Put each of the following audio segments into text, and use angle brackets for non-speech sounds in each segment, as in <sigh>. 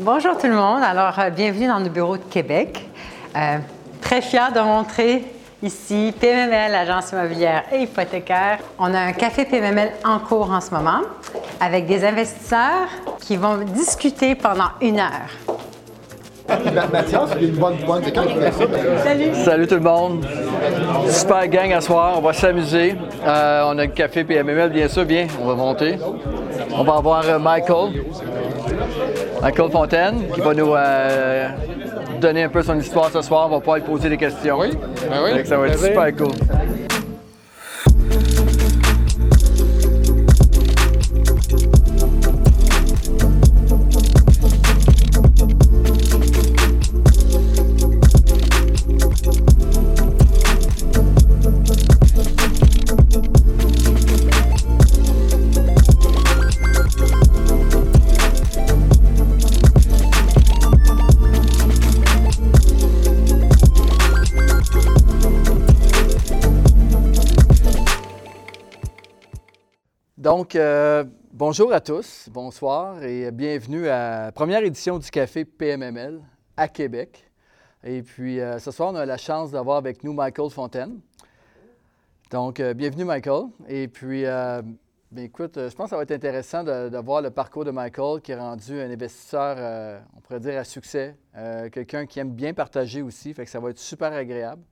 Bonjour tout le monde. Alors, euh, bienvenue dans le bureau de Québec. Euh, très fier de montrer ici PMML, agence immobilière et hypothécaire. On a un café PMML en cours en ce moment avec des investisseurs qui vont discuter pendant une heure. Mathias, une bonne? Salut! Salut tout le monde. Super gang à soir. On va s'amuser. Euh, on a le café PMML, bien sûr. Bien, on va monter. On va avoir Michael. Michael Fontaine qui va nous euh, donner un peu son histoire ce soir. On va pouvoir lui poser des questions. Oui, Ben oui. ça va être super cool. Donc, euh, bonjour à tous, bonsoir et bienvenue à la première édition du Café PMML à Québec. Et puis, euh, ce soir, on a la chance d'avoir avec nous Michael Fontaine. Donc, euh, bienvenue Michael. Et puis, ben, écoute, je pense que ça va être intéressant de, voir le parcours de Michael qui est rendu un investisseur, on pourrait dire, à succès. Quelqu'un qui aime bien partager aussi, fait que ça va être super agréable.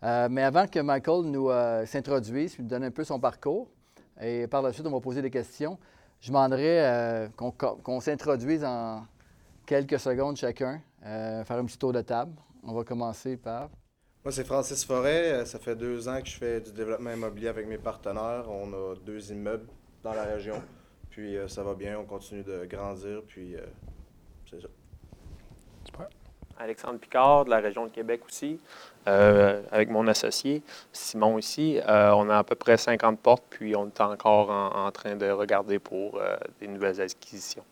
Mais avant que Michael nous s'introduise, nous donne un peu son parcours, et par la suite, on va poser des questions. Je demanderais euh, qu'on s'introduise en quelques secondes chacun, euh, faire un petit tour de table. On va commencer par. Moi, c'est Francis Forêt. Euh, Ça fait deux ans que je fais du développement immobilier avec mes partenaires. On a deux immeubles dans la région. Puis euh, ça va bien, on continue de grandir. Puis euh, c'est ça. Alexandre Picard de la région de Québec aussi, euh, avec mon associé Simon ici. Euh, on a à peu près 50 portes, puis on est encore en, en train de regarder pour euh, des nouvelles acquisitions.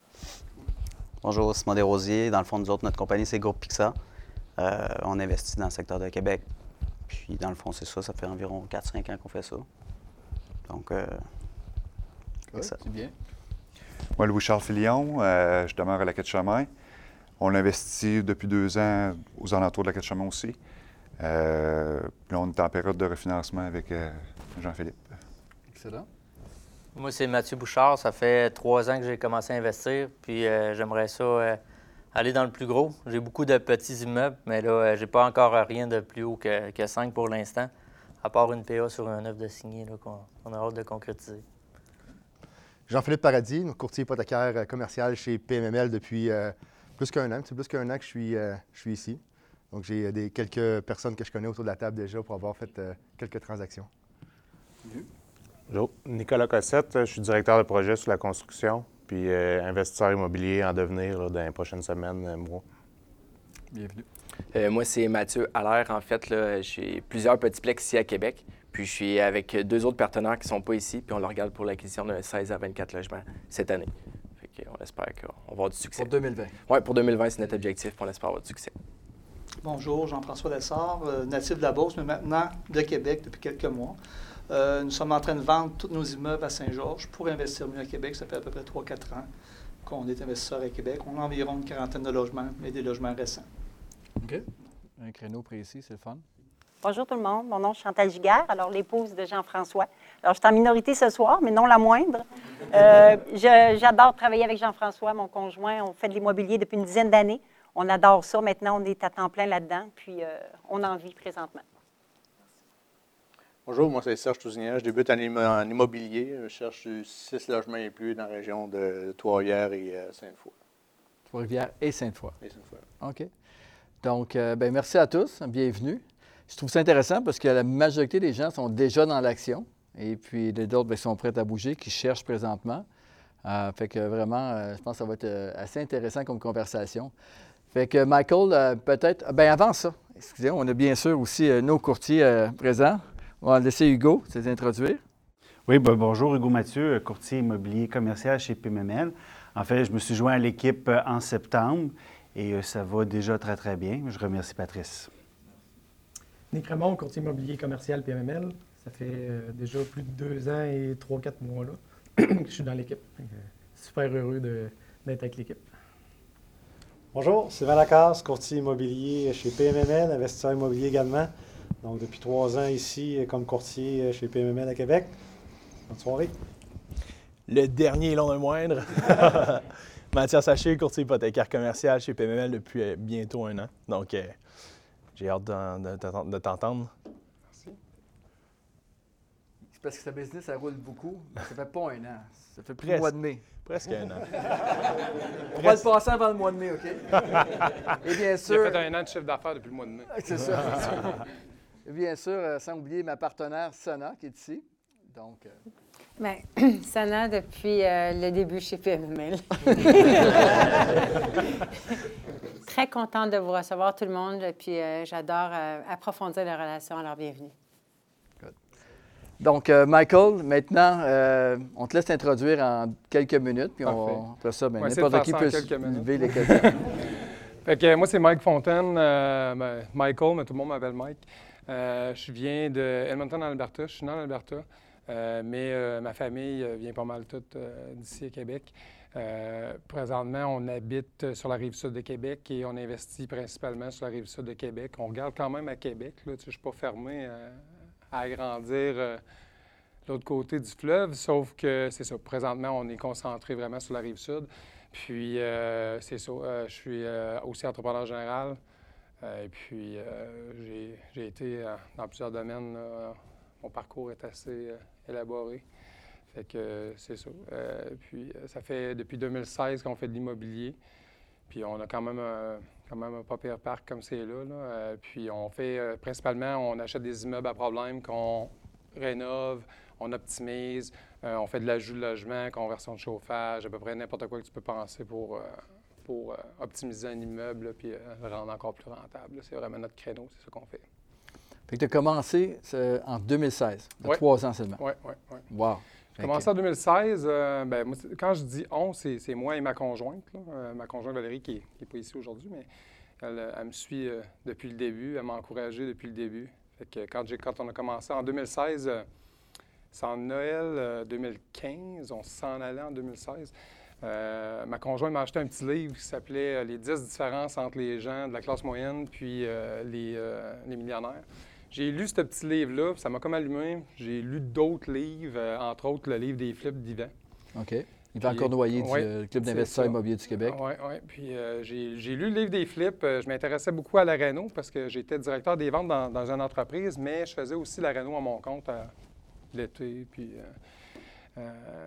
Bonjour, Simon Desrosiers. Dans le fond, nous autres, notre compagnie, c'est Groupe Pixa. Euh, on investit dans le secteur de Québec. Puis, dans le fond, c'est ça. Ça fait environ 4-5 ans qu'on fait ça. Donc, euh, c'est ça. C'est bien. Moi, Louis-Charles Filion, euh, je demeure à la Quai-de-Chemin. On investit depuis deux ans aux alentours de la Quai-de-Chemin aussi. Euh, là, on est en période de refinancement avec euh, Jean-Philippe. Excellent. Moi, c'est Mathieu Bouchard. Ça fait trois ans que j'ai commencé à investir. Puis euh, j'aimerais ça euh, aller dans le plus gros. J'ai beaucoup de petits immeubles, mais là, euh, j'ai pas encore rien de plus haut que, que 5 pour l'instant, à part une PA sur un œuf de signé qu'on on a hâte de concrétiser. Jean-Philippe Paradis, courtier hypothécaire commercial chez PMML depuis euh, plus qu'un an. C'est plus qu'un an que je suis, euh, je suis ici. Donc, j'ai euh, des, quelques personnes que je connais autour de la table déjà pour avoir fait euh, quelques transactions. Bonjour, Nicolas Cossette, je suis directeur de projet sur la construction, puis euh, investisseur immobilier en devenir là, dans les prochaines semaines, mois. Bienvenue. Euh, moi, c'est Mathieu Allaire. En fait, là, j'ai plusieurs petits plex ici à Québec. Puis je suis avec deux autres partenaires qui ne sont pas ici. Puis on le regarde pour l'acquisition de 16 à 24 logements cette année. Fait qu'on espère qu'on va avoir du succès. Pour 2020. Oui, pour 2020, c'est notre objectif. Puis on espère avoir du succès. Bonjour, Jean-François Lessard, euh, natif de la Beauce, mais maintenant de Québec depuis quelques mois. Euh, nous sommes en train de vendre tous nos immeubles à Saint-Georges pour investir mieux à Québec. Ça fait à peu près 3-4 ans qu'on est investisseur à Québec. On a environ une quarantaine de logements, mais des logements récents. OK. Un créneau précis, c'est le fun. Bonjour tout le monde. Mon nom est Chantal Giguère, alors l'épouse de Jean-François. Alors, je suis en minorité ce soir, mais non la moindre. Euh, J'adore travailler avec Jean-François, mon conjoint. On fait de l'immobilier depuis une dizaine d'années. On adore ça. Maintenant, on est à temps plein là-dedans, puis euh, on en vit présentement. Bonjour, moi c'est Serge Tousignan. Je débute en, im- en immobilier. Je cherche 6 logements et plus dans la région de Trois-Rivières et euh, Sainte-Foy. Trois-Rivières et Sainte-Foy. Et Sainte-Foy. OK. Donc, euh, ben, merci à tous. Bienvenue. Je trouve ça intéressant parce que la majorité des gens sont déjà dans l'action et puis les autres ben, sont prêts à bouger, qui cherchent présentement. Euh, fait que vraiment, euh, je pense que ça va être euh, assez intéressant comme conversation. Fait que Michael, euh, peut-être. Ben avant ça, excusez, on a bien sûr aussi euh, nos courtiers euh, présents. On va laisser Hugo s'introduire. Oui, ben, bonjour, Hugo Mathieu, courtier immobilier commercial chez PMML. En fait, je me suis joint à l'équipe en septembre et euh, ça va déjà très, très bien. Je remercie Patrice. Nick Raymond, courtier immobilier commercial PMML. Ça fait euh, déjà plus de deux ans et trois, quatre mois là, <clears throat> que je suis dans l'équipe. Super heureux d'être avec l'équipe. Bonjour, Sylvain Lacasse, courtier immobilier chez PMML, investisseur immobilier également. Donc, depuis trois ans ici comme courtier chez PMML à Québec. Bonne soirée. Le dernier long de moindre. <laughs> <laughs> Mathias Haché, courtier hypothécaire commercial chez PMML depuis euh, bientôt un an. Donc, euh, j'ai hâte de, t'entendre. C'est parce que sa business, ça roule beaucoup. Mais ça fait pas un an. Ça fait plus le mois de mai. Presque un an. On va le passer avant le mois de mai, OK? <laughs> Et bien sûr. J'ai fait un an de chiffre d'affaires depuis le mois de mai. C'est ça. Et bien sûr, euh, sans oublier ma partenaire Sana qui est ici. Donc. Bien, <clears throat> Sana, depuis euh, le début chez PMML. <laughs> Très contente de vous recevoir, tout le monde. Puis euh, j'adore euh, approfondir les relations. Alors, bienvenue. Donc, Michael, maintenant, on te laisse t'introduire en quelques minutes, puis on, fait ça, bien, n'importe qui peut lever les <laughs> questions. fait que, moi, c'est Mike Fontaine, ben, Michael, mais tout le monde m'appelle Mike. je viens de Edmonton, Alberta. Je suis né en Alberta. Euh, mais euh, ma famille euh, vient pas mal toute d'ici à Québec. présentement, on habite sur la rive sud de Québec et on investit principalement sur la rive sud de Québec. On regarde quand même à Québec. Là, je ne suis pas fermé à, agrandir l'autre côté du fleuve, sauf que c'est ça. Présentement, on est concentré vraiment sur la rive sud. Puis, c'est ça. je suis aussi entrepreneur général. et puis, j'ai été dans plusieurs domaines. mon parcours est assez élaboré. Fait que c'est ça. Euh, puis euh, ça fait depuis 2016 qu'on fait de l'immobilier. Puis on a quand même quand même un pas pire parc comme c'est là. Euh, puis on fait principalement, on achète des immeubles à problème qu'on rénove, on optimise, on fait de l'ajout de logement, conversion de chauffage, à peu près n'importe quoi que tu peux penser pour, pour optimiser un immeuble puis le rendre encore plus rentable. C'est vraiment notre créneau, c'est ce qu'on fait. Fait que tu as commencé en 2016, il y a trois ans seulement. Oui, oui, oui. Wow. Commencé en 2016. Euh, ben, quand je dis on, c'est moi et ma conjointe. Euh, ma conjointe Valérie, qui n'est pas ici aujourd'hui, mais elle, me suit euh, depuis le début. Elle m'a encouragé depuis le début. Fait que quand, quand on a commencé en 2016, c'est en Noël 2015, on s'en allait en 2016. ma conjointe m'a acheté un petit livre qui s'appelait Les 10 différences entre les gens de la classe moyenne puis les, les millionnaires. J'ai lu ce petit livre-là, ça m'a comme allumé. J'ai lu d'autres livres, euh, entre autres le livre des flips d'Yvan. OK. Il va encore noyer du euh, Club d'investisseurs immobiliers du Québec. Oui, oui. Puis euh, j'ai lu le livre des flips. je m'intéressais beaucoup à la Renault parce que j'étais directeur des ventes dans, une entreprise, mais je faisais aussi la Renault à mon compte l'été. Puis.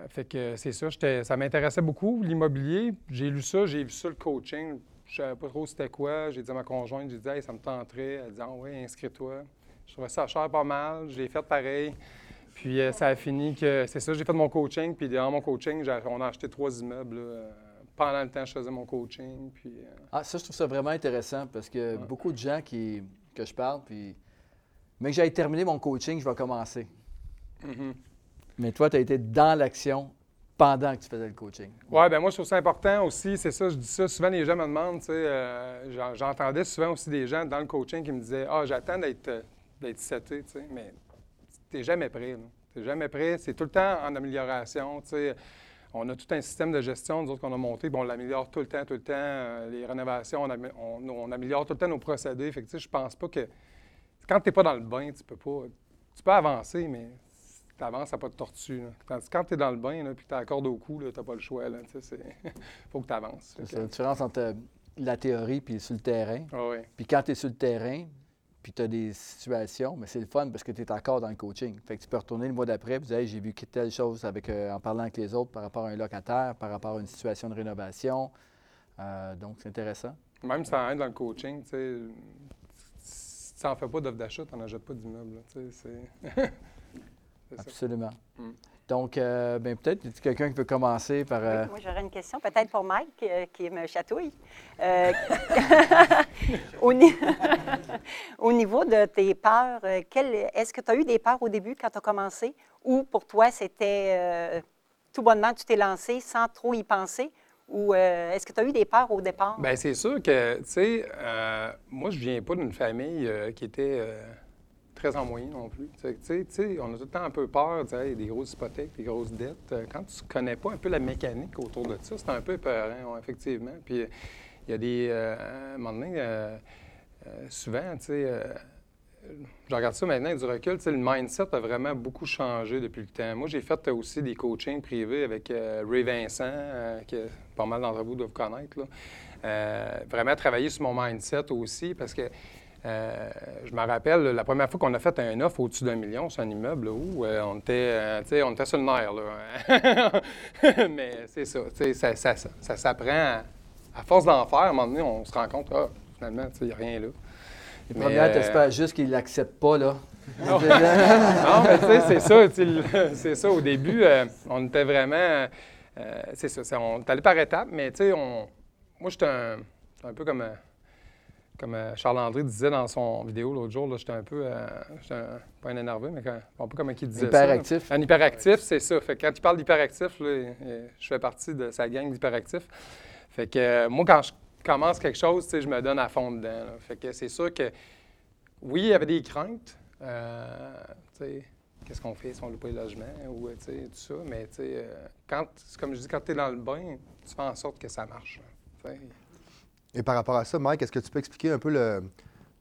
fait que c'est ça, ça m'intéressait beaucoup, l'immobilier. J'ai lu ça, j'ai vu ça, le coaching. Je ne savais pas trop c'était quoi. J'ai dit à ma conjointe, j'ai dit, hey, ça me tenterait. Elle dit, ah oui, inscris-toi. Je trouvais ça cher pas mal. Je l'ai fait pareil. Puis euh, ça a fini que c'est ça, j'ai fait mon coaching. Puis dans mon coaching, on a acheté trois immeubles. pendant le temps, je faisais mon coaching. Puis, euh, Ah, ça, je trouve ça vraiment intéressant parce que beaucoup de gens qui, que je parle, puis. Mais que j'aille terminer mon coaching, je vais commencer. Mm-hmm. Mais toi, tu as été dans l'action pendant que tu faisais le coaching. Oui, bien moi, je trouve ça important aussi. C'est ça, je dis ça. Souvent, les gens me demandent, tu sais, euh, j'entendais souvent aussi des gens dans le coaching qui me disaient Ah, j'attends d'être d'être seté, tu sais, mais tu n'es jamais prêt. Tu n'es jamais prêt. C'est tout le temps en amélioration, tu sais. On a tout un système de gestion, nous autres, qu'on a monté. Bon, on l'améliore tout le temps, tout le temps. Euh, les rénovations, on, améliore tout le temps nos procédés. Fait que, tu sais, je pense pas que... Quand tu n'es pas dans le bain, tu peux pas... Tu peux avancer, mais tu avances, ça pas de tortue. quand tu es dans le bain, puis que tu corde au cou, tu n'as pas le choix. Il <laughs> faut que tu avances. C'est la différence entre la théorie puis sur le terrain. Ah oui. Puis quand tu es sur le terrain, puis tu as des situations, mais c'est le fun parce que tu es encore dans le coaching. Fait que tu peux retourner le mois d'après et dire hey, j'ai vu telle chose avec, euh, en parlant avec les autres par rapport à un locataire, par rapport à une situation de rénovation. Euh, donc, c'est intéressant. Même ça aide dans le coaching, tu sais, si tu n'en fais pas d'offre d'achat, tu n'en achètes pas d'immeuble. <laughs> Absolument. Mm. Donc, euh, ben, peut-être quelqu'un qui peut commencer par. Euh, moi, j'aurais une question, peut-être pour Mike, euh, qui me chatouille. <laughs> <laughs> au, niveau de tes peurs, est-ce que tu as eu des peurs au début quand tu as commencé? Ou pour toi, c'était tout bonnement, tu t'es lancé sans trop y penser? Ou est-ce que tu as eu des peurs au départ? Bien, c'est sûr que, tu sais, moi, je viens pas d'une famille qui était très en moyen non plus. On a tout le temps un peu peur, il y a des grosses hypothèques, des grosses dettes. Euh, quand tu ne connais pas un peu la mécanique autour de ça, c'est un peu peur, effectivement. Puis il y a des. euh, à un moment donné, euh, euh, souvent, tu sais, euh, je regarde ça maintenant avec du recul, le mindset a vraiment beaucoup changé depuis le temps. Moi, j'ai fait euh, aussi des coachings privés avec euh, Ray Vincent, euh, que pas mal d'entre vous doivent connaître. là. Euh, vraiment travailler sur mon mindset aussi parce que euh, je me rappelle, la première fois qu'on a fait un offre au-dessus d'un million sur un immeuble, là, où euh, on, était, euh, on était sur le nerf. Là. <laughs> Mais c'est ça, tu sais, ça, ça, ça, ça s'apprend. À, à force d'en faire, à un moment donné, on se rend compte, ah, finalement, il n'y a rien là. Les Mais, premières, euh, t'espères juste qu'ils ne l'acceptent pas, là. <laughs> non, Non, mais tu sais, c'est ça. C'est ça. Au début, euh, on était vraiment. euh, c'est ça. on est allé par étapes, mais tu sais, on... moi, j'étais un, un peu comme. euh, comme euh, Charles-André disait dans son vidéo l'autre jour, j'étais un peu. euh, un- pas un énervé, mais quand- un peu comme il disait ça. là. Hyperactif. Un hyperactif, c'est ça. Fait que quand tu parles d'hyperactif, je fais partie de sa gang d'hyperactifs. Fait que euh, moi, quand je commence quelque chose, je me donne à fond dedans. là. Fait que c'est sûr que oui, il y avait des craintes. Euh, qu'est-ce qu'on fait si on loue pas les logements ou tout ça. Mais quand, comme je dis, quand tu es dans le bain, tu fais en sorte que ça marche. là. Et par rapport à ça, Mike, est-ce que tu peux expliquer un peu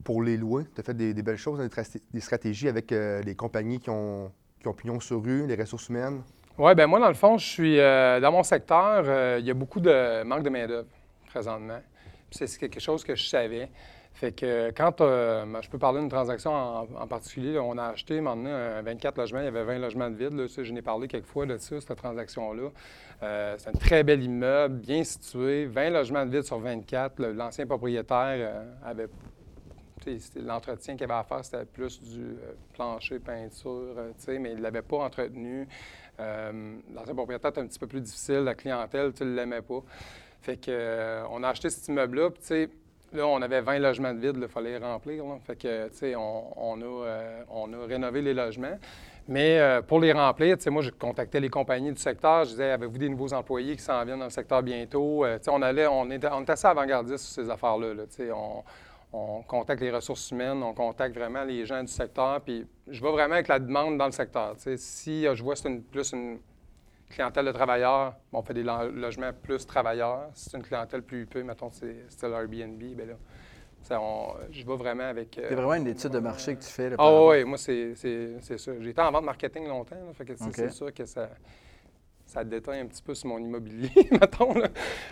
pour les louer? Tu as fait des, belles choses, des, tra- des stratégies avec euh, les compagnies qui ont, qui ont pignon sur rue, les ressources humaines? Oui, ben moi, dans le fond, je suis euh, dans mon secteur, euh, il y a beaucoup de manque de main-d'œuvre présentement. C'est quelque chose que je savais. Fait que quand euh, je peux parler d'une transaction en, particulier, on a acheté maintenant un 24 logements, il y avait 20 logements de vide. Là, je n'ai parlé quelques fois de ça, cette transaction-là. Euh, c'est un très bel immeuble, bien situé, 20 logements de vide sur 24. Le- L'ancien propriétaire euh, avait L'entretien qu'il avait à faire, c'était plus du euh, plancher, peinture, euh, mais il ne l'avait pas entretenu. Euh, L'ancien propriétaire était un petit peu plus difficile, la clientèle, tu ne l'aimais pas. Fait que, euh, on a acheté cet immeuble-là, tu sais, là, on avait 20 logements de vide, il fallait les remplir. Fait que, tu sais, on, on a, euh, rénové les logements. Mais euh, pour les remplir, moi, je contactais les compagnies du secteur. Je disais, avez-vous des nouveaux employés qui s'en viennent dans le secteur bientôt? Euh, on allait, on était, on était assez avant-gardiste sur ces affaires-là. on, on contacte les ressources humaines, on contacte vraiment les gens du secteur, puis je vais vraiment avec la demande dans le secteur. Tu sais, si je vois c'est plus une clientèle de travailleurs, bon, on fait des lo- logements plus travailleurs. Si c'est une clientèle plus peu, mettons, c'est c'est l'Airbnb, bien là, ça, on- je vais vraiment avec... euh, C'est vraiment une étude de marché que tu fais. Là, ah rapport- oui, moi, c'est ça. J'ai été en vente marketing longtemps, là, fait que c'est sûr que ça, ça déteint un petit peu sur mon immobilier, <laughs> mettons. là.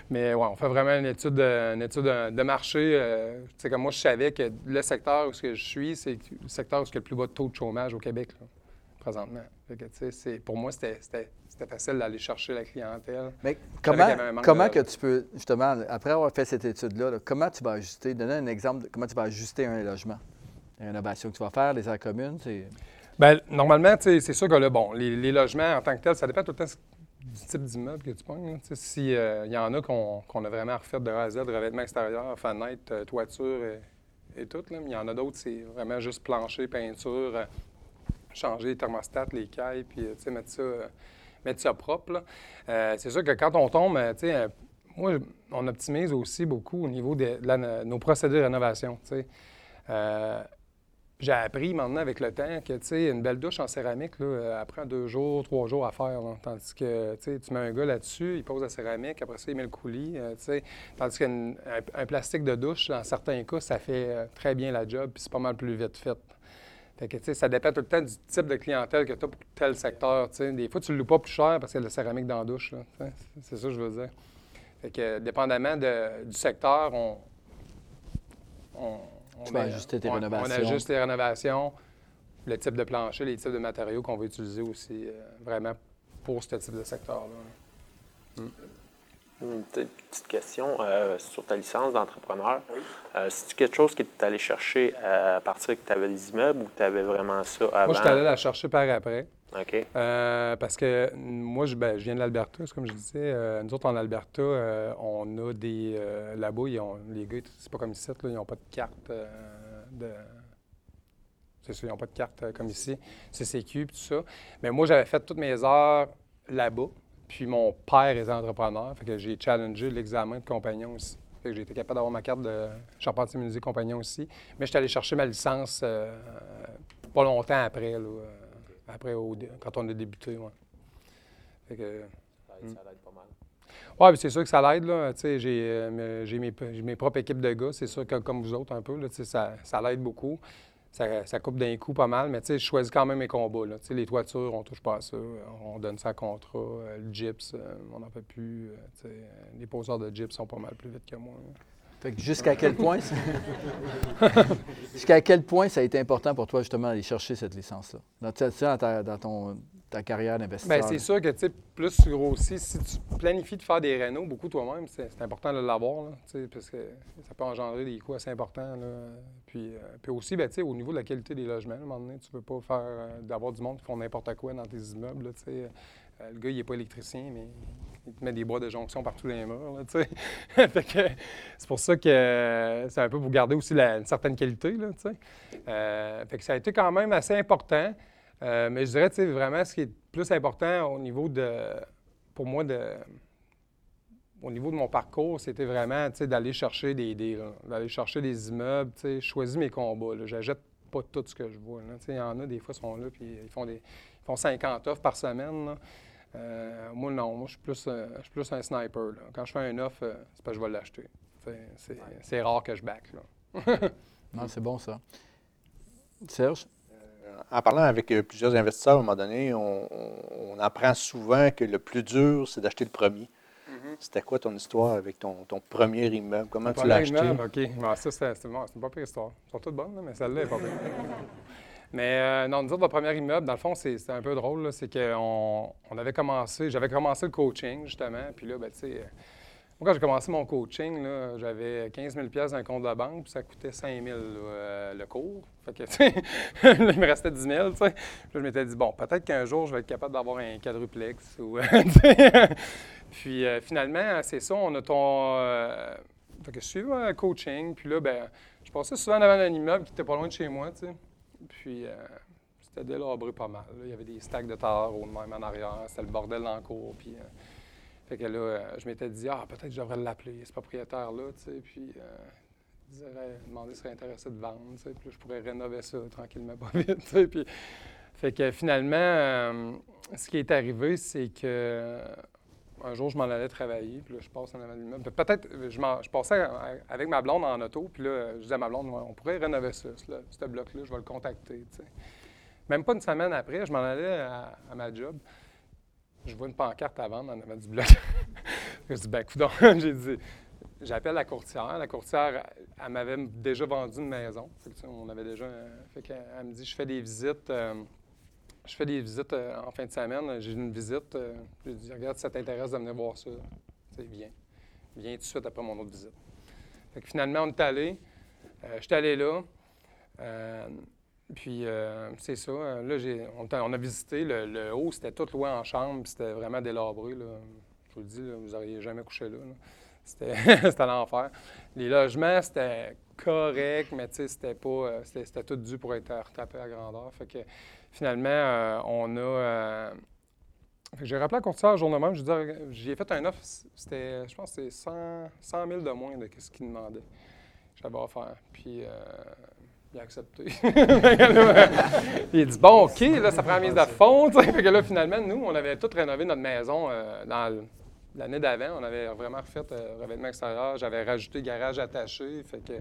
Mais ouais, on fait vraiment une étude de, une étude de, de marché. euh, tu sais, comme moi, je savais que le secteur où je suis, c'est le secteur où il y a le plus bas taux de chômage au Québec, là, présentement. Fait que, tu sais, c'est- pour moi, c'était c'était- facile d'aller chercher la clientèle. Mais comment, comment de- que tu peux, justement, après avoir fait cette étude-là, là, comment tu vas ajuster, donner un exemple de comment tu vas ajuster un logement? La rénovation que tu vas faire, les aires communes, c'est... Bien, normalement, c'est sûr que là, bon, les, les logements en tant que tels, ça dépend tout le temps du type d'immeuble que tu pognes. là. Tu sais, S'il y en a qu'on qu'on a vraiment refait de A à Z, revêtement extérieur, fenêtre, euh, toiture et, et tout, là. mais il y en a d'autres, c'est vraiment juste plancher, peinture, euh, changer les thermostats, les cailles, puis euh, tu sais, mettre ça, euh, mettre ça propre. Euh, c'est sûr que quand on tombe, euh, tu sais, euh, moi, on optimise aussi beaucoup au niveau de, nos procédés de rénovation. j'ai appris maintenant avec le temps que, tu sais, une belle douche en céramique, là, prend deux jours, trois jours à faire. Tandis que, tu mets un gars là-dessus, il pose la céramique, après ça, il met le coulis, tu sais. Tandis qu'un un, un plastique de douche, dans certains cas, ça fait très bien la job, puis c'est pas mal plus vite fait. Fait que, tu sais, ça dépend tout le temps du type de clientèle que tu as pour tel secteur, tu sais. Des fois, tu ne le loues pas plus cher parce qu'il y a de la céramique dans la douche. C'est ça que je veux dire. Fait que, dépendamment de- du secteur, on... on on ajuster tes on- rénovations. On ajuste les rénovations, le type de plancher, les types de matériaux qu'on va utiliser aussi euh, vraiment pour ce type de secteur-là. Une petite question euh, sur ta licence d'entrepreneur. Euh, C'est-tu quelque chose que tu es allé chercher à partir que tu avais des immeubles ou tu avais vraiment ça avant? Moi, je suis allé la chercher par après. OK. Euh, parce que moi, je, ben, je viens de l'Alberta, comme je disais. Euh, nous autres, en Alberta, euh, on a des. euh, Là-bas, ils ont- les gars, c'est pas comme ici, là, ils n'ont pas de carte euh, de. C'est ça, ils n'ont pas de carte euh, comme ici, CCQ, puis tout ça. Mais moi, j'avais fait toutes mes heures là-bas. Puis mon père est entrepreneur, fait que j'ai challengé l'examen de compagnon aussi. Fait que j'ai été capable d'avoir ma carte de charpentier menuisier compagnon aussi. Mais je suis allé chercher ma licence euh, pas longtemps après, là, euh, après au quand on a débuté. Ouais. Fait que, Ça hmm. aide pas mal. Oui, c'est sûr que ça l'aide. J'ai euh, j'ai mes, mes propres équipes de gars. C'est sûr que comme vous autres, un peu, là, ça l'aide beaucoup. Ça, ça coupe d'un coup pas mal, mais tu sais, je choisis quand même mes combats. Là. Les toitures, on touche pas à ça. On donne ça à contrat. Euh, Le gyps, euh, on n'en fait plus. Euh, Les poseurs de gyps sont pas mal plus vite que moi. Fait que jusqu'à quel point ça- <laughs> jusqu'à quel point ça a été important pour toi justement d'aller chercher cette licence-là? Dans, dans ton, ta carrière d'investisseur? Bien, c'est sûr que, tu sais, plus tu grossis, si tu planifies de faire des rénaux beaucoup toi-même, c'est important de l'avoir, parce que ça peut engendrer des coûts assez importants, là. Puis, euh, puis aussi, ben, au niveau de la qualité des logements, à un moment donné, tu veux pas faire, euh, d'avoir du monde qui font n'importe quoi dans tes immeubles, là. Euh, le gars, il n'est pas électricien, mais il te met des bois de jonction partout dans les murs, <laughs> c'est pour ça que c'est un peu pour garder aussi la- une certaine qualité, là, fait que ça a été quand même assez important. Euh, mais je dirais, tu sais, vraiment, ce qui est le plus important au niveau de, pour moi, de, au niveau de mon parcours, c'était vraiment, tu sais, d'aller chercher des deals, là, d'aller chercher des immeubles, tu sais, je choisis mes combats, là. J'achète pas tout ce que je vois, là. Tu sais, il y en a, des fois, ils sont là, puis ils font des, ils font 50 offres par semaine, là. Euh, moi, non, moi, je suis plus, euh, je suis plus un sniper, là. Quand je fais un offre, euh, c'est parce que je vais l'acheter. C'est rare que je back, là. <laughs> Non, c'est bon ça. Serge? En parlant avec euh, plusieurs investisseurs, à un moment donné, on, apprend souvent que le plus dur, c'est d'acheter le premier. Mhm. C'était quoi ton histoire avec ton, ton premier immeuble? Comment tu l'as acheté? immeuble, OK. Bon, ça, c'est bon, une pas pire histoire. Elles sont toutes bonnes, mais celle-là est pas pire. <laughs> mais euh, non, nous autres, le premier immeuble, dans le fond, c'est c'est un peu drôle. là, C'est qu'on on avait commencé, j'avais commencé le coaching, justement. Puis là, ben, tu sais, euh, quand j'ai commencé mon coaching, j'avais 15 000 dans un compte de la banque, puis ça coûtait 5 000 là, euh, le cours. Fait que, <laughs> il me restait 10 000, tu sais. Puis là, je m'étais dit, bon, peut-être qu'un jour, je vais être capable d'avoir un quadruplex. <laughs> Puis euh, finalement, c'est ça, on a ton... euh, fait que je suivais un coaching, puis là, ben, je passais souvent devant un immeuble qui était pas loin de chez moi, tu sais. Puis euh, c'était délabré pas mal. Il y avait des stacks de terre au même en arrière, c'était le bordel dans le cours, puis... fait que là, euh, je m'étais dit, ah, peut-être que je l'appeler, ce propriétaire-là, tu sais, puis euh, il dirait, demander s'il serait intéressé de vendre, tu sais, puis je pourrais rénover ça tranquillement, <laughs> pas vite, tu sais. Fait que finalement, euh, ce qui est arrivé, c'est que un jour, je m'en allais travailler, puis là, je passe en avant Peut-être, je, je passais avec ma blonde en auto, puis là, je disais à ma blonde, on pourrait rénover ça, ce, bloc-là, je vais le contacter. Même pas une semaine après, je m'en allais à ma job. Je vois une pancarte à vendre en avant du bloc. <laughs> je dis, ben, coudonc, <laughs> j'ai dit, j'appelle la courtière. La courtière, elle m'avait déjà vendu une maison. On avait déjà. fait elle me dit, je fais des visites. euh, je fais des visites euh, en fin de semaine. J'ai une visite. euh, j'ai dit, regarde, si ça t'intéresse de venir voir ça, c'est viens. Viens tout de suite après mon autre visite. Fait que finalement, on est allé. Euh, J'étais allé là. Puis euh, c'est ça. euh, Là, on, a visité. Le, haut, c'était tout loué en chambre. C'était vraiment délabré. Je vous le dis, vous n'auriez jamais couché là. là. <laughs> C'était, l'enfer. Les logements, c'était correct, mais tu sais, c'était pas. euh, C'était, tout dû pour être retapé à grandeur. Fait que finalement, on a. euh, j'ai rappelé la courtière le jour de même. Je j'ai fait un offre. C'était, je pense, que c'était 100, 100 000 de moins de ce qu'il demandait. J'avais offert. Puis. <laughs> il a accepté. Il a dit Bon, OK, là, ça prend la mise de fond. <laughs> Fait que là, finalement, nous, on avait tout rénové notre maison euh, l'année d'avant. On avait vraiment refait euh, revêtement extérieur. J'avais rajouté garage attaché. Fait que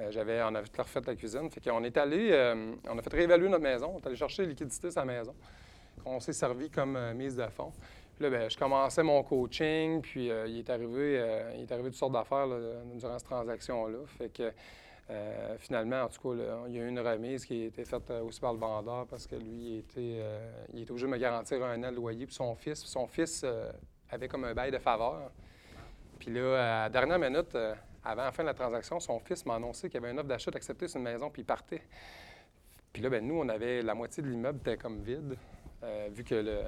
euh, on avait tout refait la cuisine. Fait qu'on est allé, euh, on a fait réévaluer notre maison. On est allé chercher liquidité de sa maison. On s'est servi comme mise de fond. Puis là, ben, je commençais mon coaching, puis il est arrivé, il est arrivé toutes sortes d'affaires durant cette transaction-là. Fait que euh, finalement, en tout cas, il y a eu une remise qui a été faite euh, aussi par le vendeur parce que lui, il était, euh, il était obligé de me garantir un an de loyer. Puis son fils, son fils avait comme un bail de faveur. Puis là, à la dernière minute, avant la fin de la transaction, son fils m'a annoncé qu'il y avait une offre d'achat acceptée sur une maison, puis il partait. Puis là, ben, nous, on avait la moitié de l'immeuble était comme vide. vu que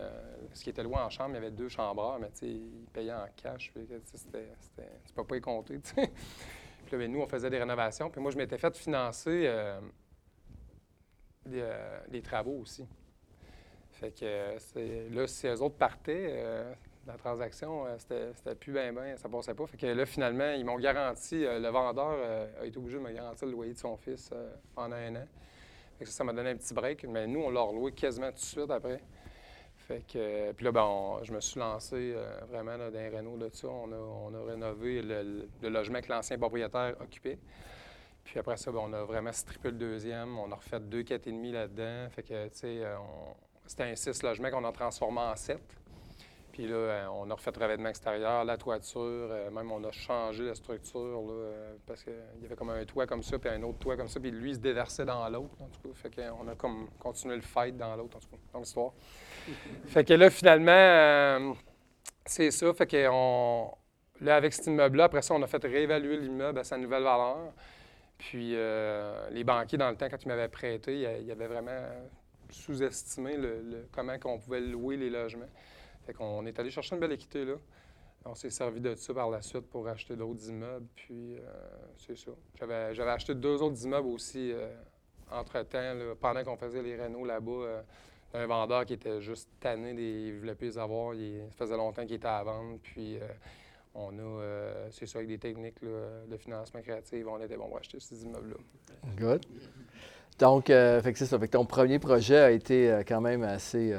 ce qui était loin en chambre, il y avait deux chambreurs, mais tu sais, ils payaient en cash. Tu peux pas y compter. Ben, nous, on faisait des rénovations. Puis moi, je m'étais fait financer euh, des, euh, des travaux aussi. Fait que euh, là, si eux autres partaient, euh, la transaction, euh, c'était plus bien, bien, ça passait pas. Fait que là, finalement, ils m'ont garanti, euh, le vendeur euh, a été obligé de me garantir le loyer de son fils euh, pendant un an. Fait que ça, ça m'a donné un petit break. Mais nous, on l'a reloué quasiment tout de suite après. Fait que, puis là, ben, je me suis lancé euh, vraiment dans les rénaux de ça. On a, on a rénové le, logement que l'ancien propriétaire occupait. Puis après ça, ben, on a vraiment strippé le deuxième. On a refait deux, quatre et demi là-dedans. Fait que, tu sais, euh, c'était un six logements qu'on a transformé en sept. Puis là, euh, on a refait le revêtement extérieur, la toiture, euh, même on a changé la structure, là, euh, parce qu'il y avait comme un toit comme ça, puis un autre toit comme ça, puis lui, il se déversait dans l'autre, en tout cas. Fait qu'on a comme continué le fight dans l'autre, en tout cas, dans l'histoire. <laughs> fait que là, finalement, euh, c'est ça. Fait que on, là, avec cet immeuble-là, après ça, on a fait réévaluer l'immeuble à sa nouvelle valeur. Puis euh, les banquiers, dans le temps, quand ils m'avaient prêté, ils ils avaient vraiment sous-estimé le, le- comment on pouvait louer les logements. Fait qu'on est allé chercher une belle équité, là. On s'est servi de ça par la suite pour acheter d'autres immeubles, puis euh, c'est ça. J'avais, j'avais acheté deux autres immeubles aussi euh, entre-temps, là, pendant qu'on faisait les rénaux là-bas. euh, un vendeur qui était juste tanné, des, il voulait plus les avoir, il, ça faisait longtemps qu'il était à vendre, puis euh, on a, c'est ça, avec des techniques là, de financement créatif, on était bon pour acheter ces immeubles-là. Good. Donc, fait que c'est ça. Fait que ton premier projet a été quand même assez,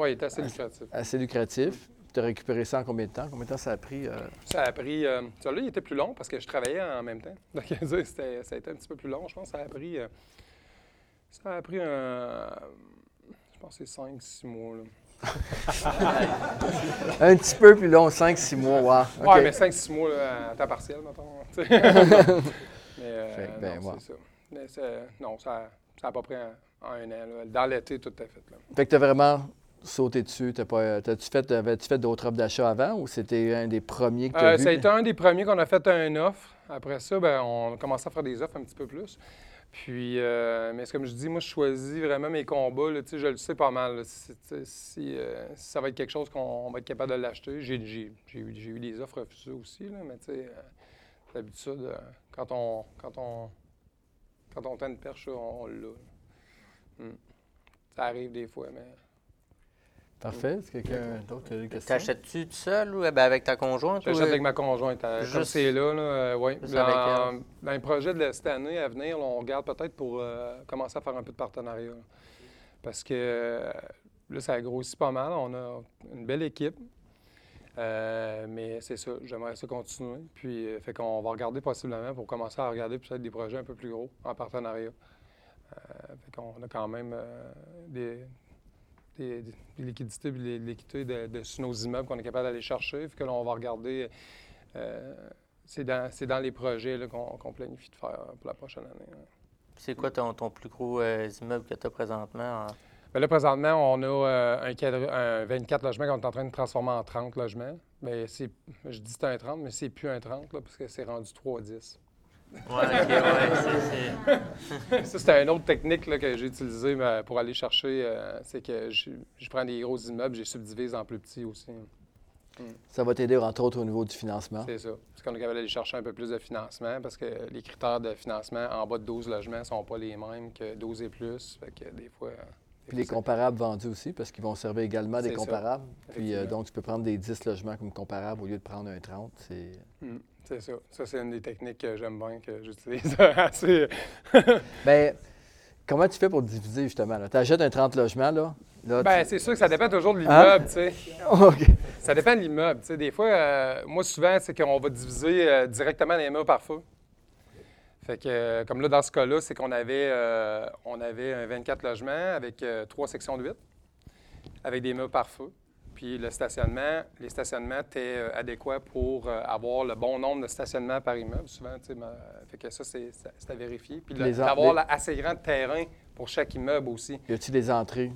Oui, il était assez lucratif. assez lucratif. Tu as récupéré ça en combien de temps? Combien de temps ça a pris? euh? Ça a pris. Euh, celui-là, il était plus long parce que je travaillais en même temps. <laughs> Donc, ça a été un petit peu plus long. Je pense que ça a pris. euh, ça a pris un. Je pense que c'est 5-6 mois. Là. <laughs> un petit peu plus long, 5-6 mois, wow. OK. Ouais, mais 5-6 mois là, à temps partiel, mettons. <laughs> mais euh, Fait que, ben, non, ça. Mais non, ça n'a pas pris un, un an. là. Dans l'été, tout est fait. Là. Fait que tu as vraiment sauté dessus? T'as pas, t'as-tu fait, avais-tu fait d'autres offres d'achat avant ou c'était un des premiers que tu as Euh, vu? ça a été un des premiers qu'on a fait un offre. Après ça, ben, on a commencé à faire des offres un petit peu plus. Puis, euh, mais c'est comme je dis, moi, je choisis vraiment mes combats. là. Je le sais pas mal. là. Si, euh, si ça va être quelque chose qu'on on va être capable de l'acheter, j'ai, j'ai- j'ai eu, j'ai eu des offres refusées aussi. Là, mais tu sais, euh, d'habitude, euh, quand on, quand on, quand on tend une perche, on l'a. Hmm. Ça arrive des fois, mais. Parfait. Est-ce que quelqu'un d'autre a des questions? T'achètes-tu tout seul ou ben, avec ta conjointe? J'achète ou, euh, avec ma conjointe. euh, Comme juste- c'est là, là euh, oui. Dans, les projets de cette année à venir, là, on regarde peut-être pour euh, commencer à faire un peu de partenariat. là. Parce que euh, là, ça grossit pas mal. On a une belle équipe. Euh, mais c'est ça, j'aimerais ça continuer. Puis, euh, fait qu'on va regarder possiblement pour commencer à regarder peut-être des projets un peu plus gros en partenariat. Euh, fait qu'on a quand même euh, des, des, liquidités puis de l'équité de, de- sur nos immeubles qu'on est capable d'aller chercher. Fait que là, on va regarder. euh, c'est dans, c'est dans les projets qu'on planifie de faire pour la prochaine année. C'est quoi ton, ton plus gros euh, immeuble que tu as présentement? en- Ben là, présentement, on a euh, un, cadre- un 24 logements qu'on est en train de transformer en 30 logements. Mais je dis c'est un 30, mais c'est plus un 30 là, parce que c'est rendu 3-10. Ouais, ok, ouais, c'est- Ça, c'est une autre technique là, que j'ai utilisée pour aller chercher. euh, c'est que je, je prends des gros immeubles, je les subdivise en plus petits aussi. Mm. Ça va t'aider, entre autres, au niveau du financement. C'est ça. Parce qu'on est capable d'aller chercher un peu plus de financement parce que les critères de financement en bas de 12 logements ne sont pas les mêmes que 12 et plus. Fait que des fois. Puis les comparables vendus aussi, parce qu'ils vont servir également des ça, comparables. Puis euh, donc, tu peux prendre des 10 logements comme comparables au lieu de prendre un 30. C'est... Mm, c'est ça. Ça, c'est une des techniques que j'aime bien, que j'utilise <laughs> assez. Bien, comment tu fais pour diviser, justement? Tu achètes un 30 logements, là. là Ben, tu- c'est sûr que ça dépend toujours de Hein? l'immeuble, tu sais. <laughs> OK. Ça dépend de l'immeuble, tu sais. Des fois, euh, moi, souvent, c'est qu'on va diviser euh, directement les murs par feu. Fait que, euh, comme là, dans ce cas-là, c'est qu'on avait, on avait un 24 logements avec trois sections de 8, avec des murs par feu. Puis le stationnement, les stationnements étaient euh, adéquats pour euh, avoir le bon nombre de stationnements par immeuble. Souvent, sais, ma- fait que ça, c'est à vérifier. Puis d'avoir les- assez grand terrain pour chaque immeuble aussi. Y a-t-il des entrées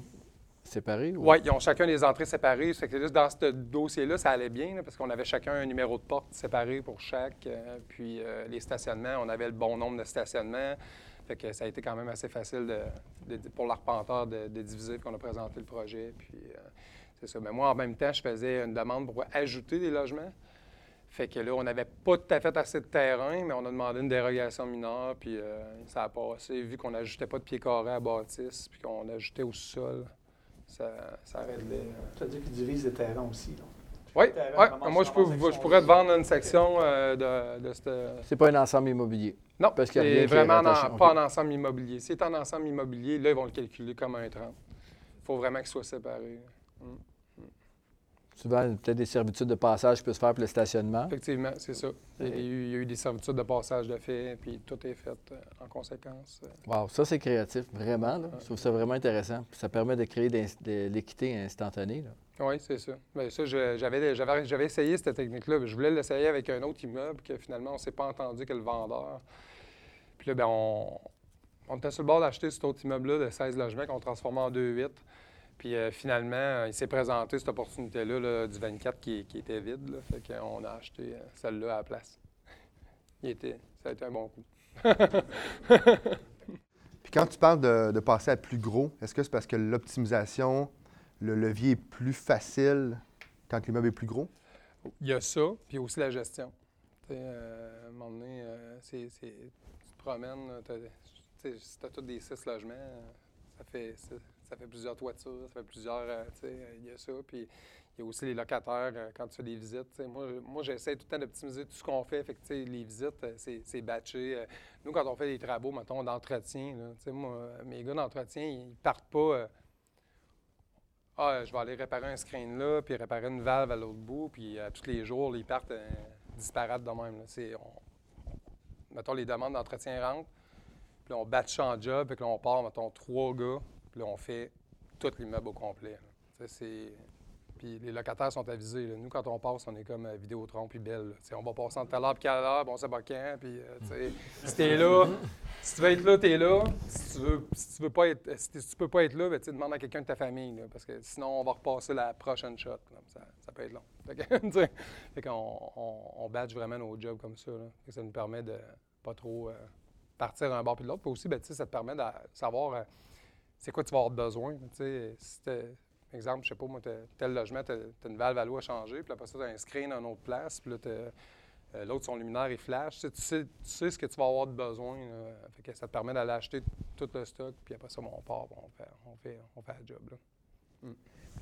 séparées? ou- Oui, ils ont chacun des entrées séparées. Fait que là, dans ce dossier-là, ça allait bien là, parce qu'on avait chacun un numéro de porte séparé pour chaque. euh, puis euh, les stationnements, on avait le bon nombre de stationnements. Fait que ça a été quand même assez facile de- de- pour l'arpenteur de, de diviser, qu'on a présenté le projet. Puis euh, c'est ça. Mais moi, en même temps, je faisais une demande pour ajouter des logements. Fait que là, on n'avait pas tout à fait assez de terrain, mais on a demandé une dérogation mineure, puis euh, ça a passé. Vu qu'on n'ajoutait pas de pieds carrés à bâtisse, puis qu'on ajoutait au sol, ça, ça réglait. Tu as dit qu'ils divisent les terrains aussi. là. Oui, moi, je, peux, pourrais te vendre une section euh, de, de cette. C'est pas un ensemble immobilier? Non, parce qu'il y a c'est rien qui est vraiment en- rattaché. pas en ensemble immobilier. Si c'est en ensemble immobilier, là, ils vont le calculer comme un 30. Il faut vraiment qu'il soit séparé. Souvent, peut-être des servitudes de passage qui peuvent se faire pour le stationnement. Effectivement, c'est ça. Il y, a eu, il y a eu des servitudes de passage de fait, puis tout est fait euh, en conséquence. euh. Wow, ça, c'est créatif, vraiment. là. Je trouve ça vraiment intéressant. Puis ça permet de créer de l'équité instantanée. là. Oui, c'est ça. Bien, ça, j'avais, essayé cette technique-là. Je voulais l'essayer avec un autre immeuble que finalement, on ne s'est pas entendu que le vendeur. Puis là, ben, on, on était sur le bord d'acheter cet autre immeuble-là de 16 logements qu'on transformait en 2-8. Puis euh, finalement, euh, il s'est présenté cette opportunité-là là, du 24 qui, qui était vide. Là. Fait qu'on a acheté euh, celle-là à la place. <laughs> Il était, ça a été un bon coup. <laughs> Puis quand tu parles de, de passer à plus gros, est-ce que c'est parce que l'optimisation, le levier est plus facile quand l'immeuble est plus gros? Il y a ça, puis aussi la gestion. Euh, à un moment donné, euh, c'est, c'est- tu te promènes, si tu as tous des six logements, ça fait, ça fait plusieurs toitures, ça fait plusieurs. euh, tu sais, il y a ça. Puis il y a aussi les locataires euh, quand tu fais des visites. Moi, moi j'essaie tout le temps d'optimiser tout ce qu'on fait. Fait que, les visites, euh, c'est, batché. Nous, quand on fait des travaux, mettons, d'entretien, tu sais, moi, mes gars d'entretien, ils partent pas. ah, je vais aller réparer un screen là, puis réparer une valve à l'autre bout, puis tous les jours, ils partent disparates de même. mettons, les demandes d'entretien rentrent, puis là, on batch en job, puis là, on part, mettons, trois gars, puis là, on fait tout l'immeuble au complet. sais, c'est... Puis les locataires sont avisés. là. Nous, quand on passe, on est comme euh, Vidéotron puis Belle. On va passer entre telle heure puis heure, on sait pas quand. Puis, euh, <laughs> si t'es là, si tu veux être là, t'es là. Si tu veux, si tu veux pas être, si, tu peux pas être là, ben, demande à quelqu'un de ta famille. là, parce que sinon, on va repasser la prochaine shot. là. Ça, ça peut être long. <laughs> Fait qu'on on, on badge vraiment nos jobs comme ça. là. Fait que ça nous permet de pas trop euh, partir d'un bord puis de l'autre. Puis aussi, ben, ça te permet de savoir euh, c'est quoi tu vas avoir besoin. Tu sais, si exemple, je sais pas, moi, tel logement, tu as, une valve à l'eau à changer, puis après ça, tu as un screen une autre place, puis là, euh, l'autre, son luminaire, il flash. Tu sais, tu sais, ce que tu vas avoir de besoin. Fait que ça te permet d'aller acheter tout le stock, puis après ça, on part, bon, on, fait, on, fait, on fait le job. Là. Mm.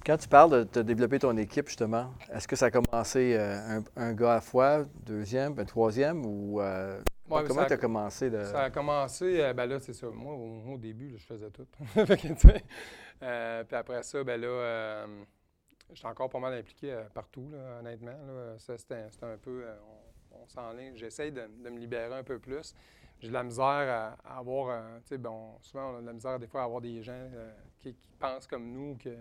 Quand tu parles de, de développer ton équipe, justement, est-ce que ça a commencé euh, un, un gars à la fois, deuxième, un troisième, ou euh, Ouais, comment tu as commencé? De... Ça a commencé, euh, ben là, c'est ça. Moi, au, au début, là, je faisais tout. <laughs> Puis après ça, ben là, j'étais encore pas mal impliqué partout, là, honnêtement. Là. Ça, c'était, c'était un peu, on, on s'enligne. J'essaye de, de me libérer un peu plus. J'ai de la misère à, à avoir, tu sais, bon, souvent, on a de la misère des fois à avoir des gens qui, pensent comme nous, que,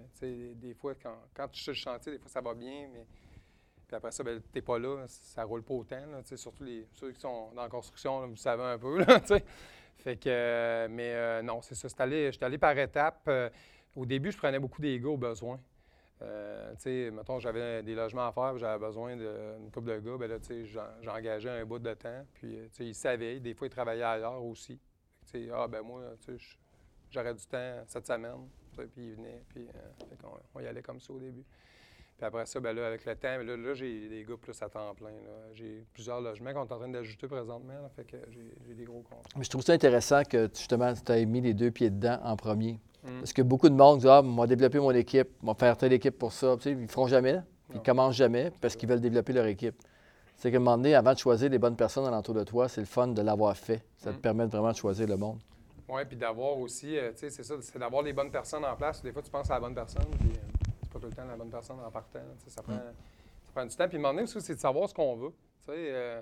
des fois, quand, quand tu sur le chantier, des fois, ça va bien, mais puis après ça, ben, tu n'es pas là, ça roule pas autant. Là, surtout les, ceux qui sont dans la construction, vous savez un peu. <laughs> Là, fait que, euh, mais euh, non, c'est ça. C'est allé, allé par étapes. Euh, au début, je prenais beaucoup des gars au besoin. Tu sais, mettons, j'avais des logements à faire, j'avais besoin d'une couple de gars. Ben là, j'engageais un bout de temps. Puis, ils savaient. Des fois, ils travaillaient ailleurs aussi. Ah, ben moi, je- j'aurais du temps cette semaine. Puis ils venaient. Puis, euh, on y allait comme ça au début. Puis après ça, ben là, avec le temps, là, là, j'ai des gars plus à temps plein. J'ai plusieurs logements qu'on est en train d'ajouter présentement. là, fait que j'ai des gros contrats. Mais je trouve ça intéressant que justement tu aies mis les deux pieds dedans en premier. Mm. Parce que beaucoup de monde disent Ah, moi, développer mon équipe, moi, faire telle équipe pour ça. Tu sais, ils ne feront jamais, puis ils commencent jamais parce qu'ils veulent développer leur équipe. C'est qu'à un moment donné, avant de choisir les bonnes personnes alentour de toi, c'est le fun de l'avoir fait. Ça te Mm. permet vraiment de choisir le monde. Oui, puis d'avoir aussi, euh, tu sais, c'est ça, c'est d'avoir les bonnes personnes en place. Des fois, tu penses à la bonne personne, puis euh, c'est pas tout le temps la bonne personne en partant. Ça prend, ça prend du temps. Puis, demander donné aussi, c'est de savoir ce qu'on veut. Tu sais, euh,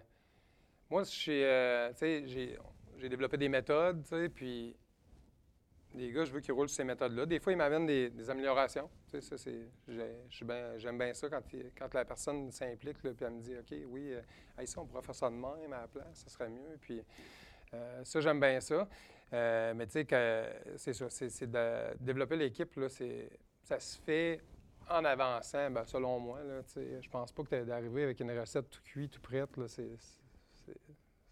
moi, j'ai j'ai développé des méthodes, tu sais, puis les gars, je veux qu'ils roulent sur ces méthodes-là. Des fois, ils m'amènent des, des améliorations. Tu sais, ça, bien- j'aime bien ça quand, il- quand la personne s'implique, puis elle me dit, OK, oui, hey, ça, on pourrait faire ça de même à la place, ça serait mieux. Puis ça, j'aime bien ça. Euh, mais tu sais, que c'est ça, c'est, c'est de développer l'équipe, là, c'est, ça se fait en avançant, ben, selon moi. Là, tu sais. je pense pas que t'es- d'arriver avec une recette tout cuite, tout prête, là, c'est, c'est-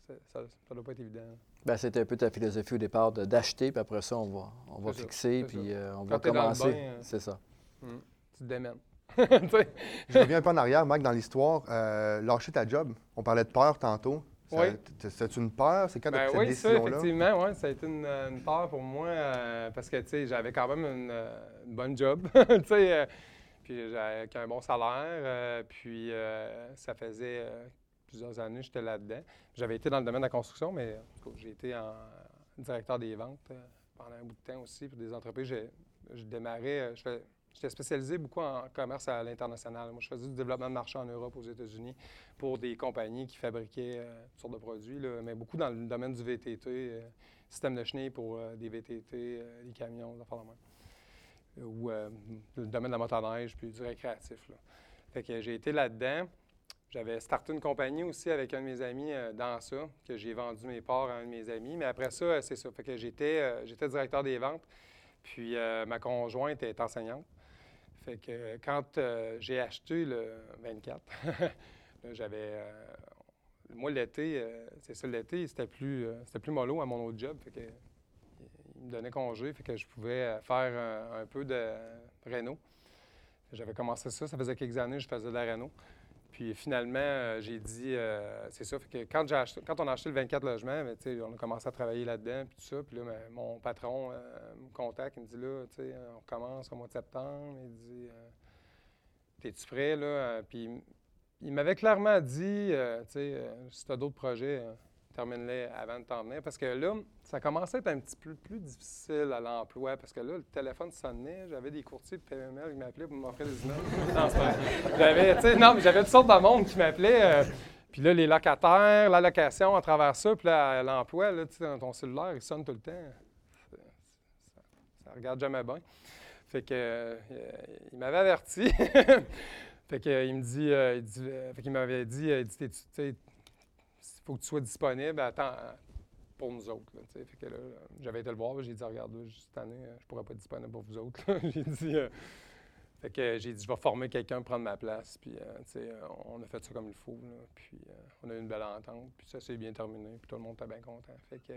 c'est- ça ne doit pas être évident. Ben, c'était un peu ta philosophie au départ de- d'acheter, puis après ça, on va, on va ça, fixer, puis euh, on Quand va commencer. bain, euh, C'est ça. Hum, Tu te démènes. <laughs> Je reviens un peu en arrière, Mike, dans l'histoire. Euh, lâcher ta job. On parlait de peur tantôt. Oui. C'est une peur? C'est quand Ben pris oui, cette ça, effectivement, ouais, ça a été une, une peur pour moi euh, parce que, j'avais quand même une, euh, une bonne job, <laughs> tu sais, euh, puis j'avais un bon salaire, euh, puis ça faisait plusieurs années que j'étais là-dedans. J'avais été dans le domaine de la construction, mais j'ai été en directeur des ventes pendant un bout de temps aussi pour des entreprises. Je démarrais, je, fais- j'étais spécialisé beaucoup en commerce à l'international. Moi, je faisais du développement de marché en Europe, aux États-Unis, pour des compagnies qui fabriquaient euh, toutes sortes de produits, mais beaucoup dans le domaine du VTT, euh, système de chenilles pour euh, des VTT, des camions, des affaires de. Ou le domaine de la motoneige, puis du récréatif. Fait que j'ai été là-dedans. J'avais starté une compagnie aussi avec un de mes amis dans ça, que j'ai vendu mes parts à un de mes amis. Mais après ça, c'est ça. Fait que j'étais, j'étais directeur des ventes. Puis ma conjointe est enseignante. Fait que euh, quand euh, j'ai acheté le 24, <laughs> là, j'avais. euh, moi, l'été, c'est ça, l'été, c'était plus, c'était plus mollo à mon autre job. Fait que, il me donnait congé, fait que je pouvais faire un, un peu de réno. J'avais commencé ça, ça faisait quelques années que je faisais de la réno. Puis finalement, euh, j'ai dit, euh, c'est ça, fait que quand, acheté- quand on a acheté le 24 logements, ben, tu sais, on a commencé à travailler là-dedans, puis tout ça. Puis là, ben, mon patron euh, me contacte, il me dit, là, on commence au mois de septembre. Il dit, t'es-tu prêt, là? Puis il m'avait clairement dit, tu sais, si tu as d'autres projets, termine-les avant de t'en venir. Parce que là, ça commençait à être un petit peu plus difficile à l'emploi. Parce que là, le téléphone sonnait. J'avais des courtiers de PML qui m'appelaient pour m'offrir des immeubles. <laughs> non, c'est pas vrai. J'avais, non, mais j'avais toutes sortes de monde qui m'appelaient. euh, puis là, les locataires, la location à travers ça, puis là, l'emploi, là, tu sais, dans ton cellulaire, il sonne tout le temps. Ça, ça regarde jamais bien. Fait que, euh, il m'avait averti. <laughs> fait que, euh, il me dit, euh, il dit, fait qu'il m'avait dit, il dit, il faut que tu sois disponible à temps pour nous autres. j'avais été le voir, j'ai dit, regarde, cette année, je pourrais pas être disponible pour vous autres. <laughs> j'ai dit, euh, fait que j'ai dit, je vais former quelqu'un prendre ma place. Puis, euh, euh, on a fait ça comme il faut. Puis, on a eu une belle entente. Puis, ça s'est bien terminé. Puis, tout le monde était bien content. Fait que,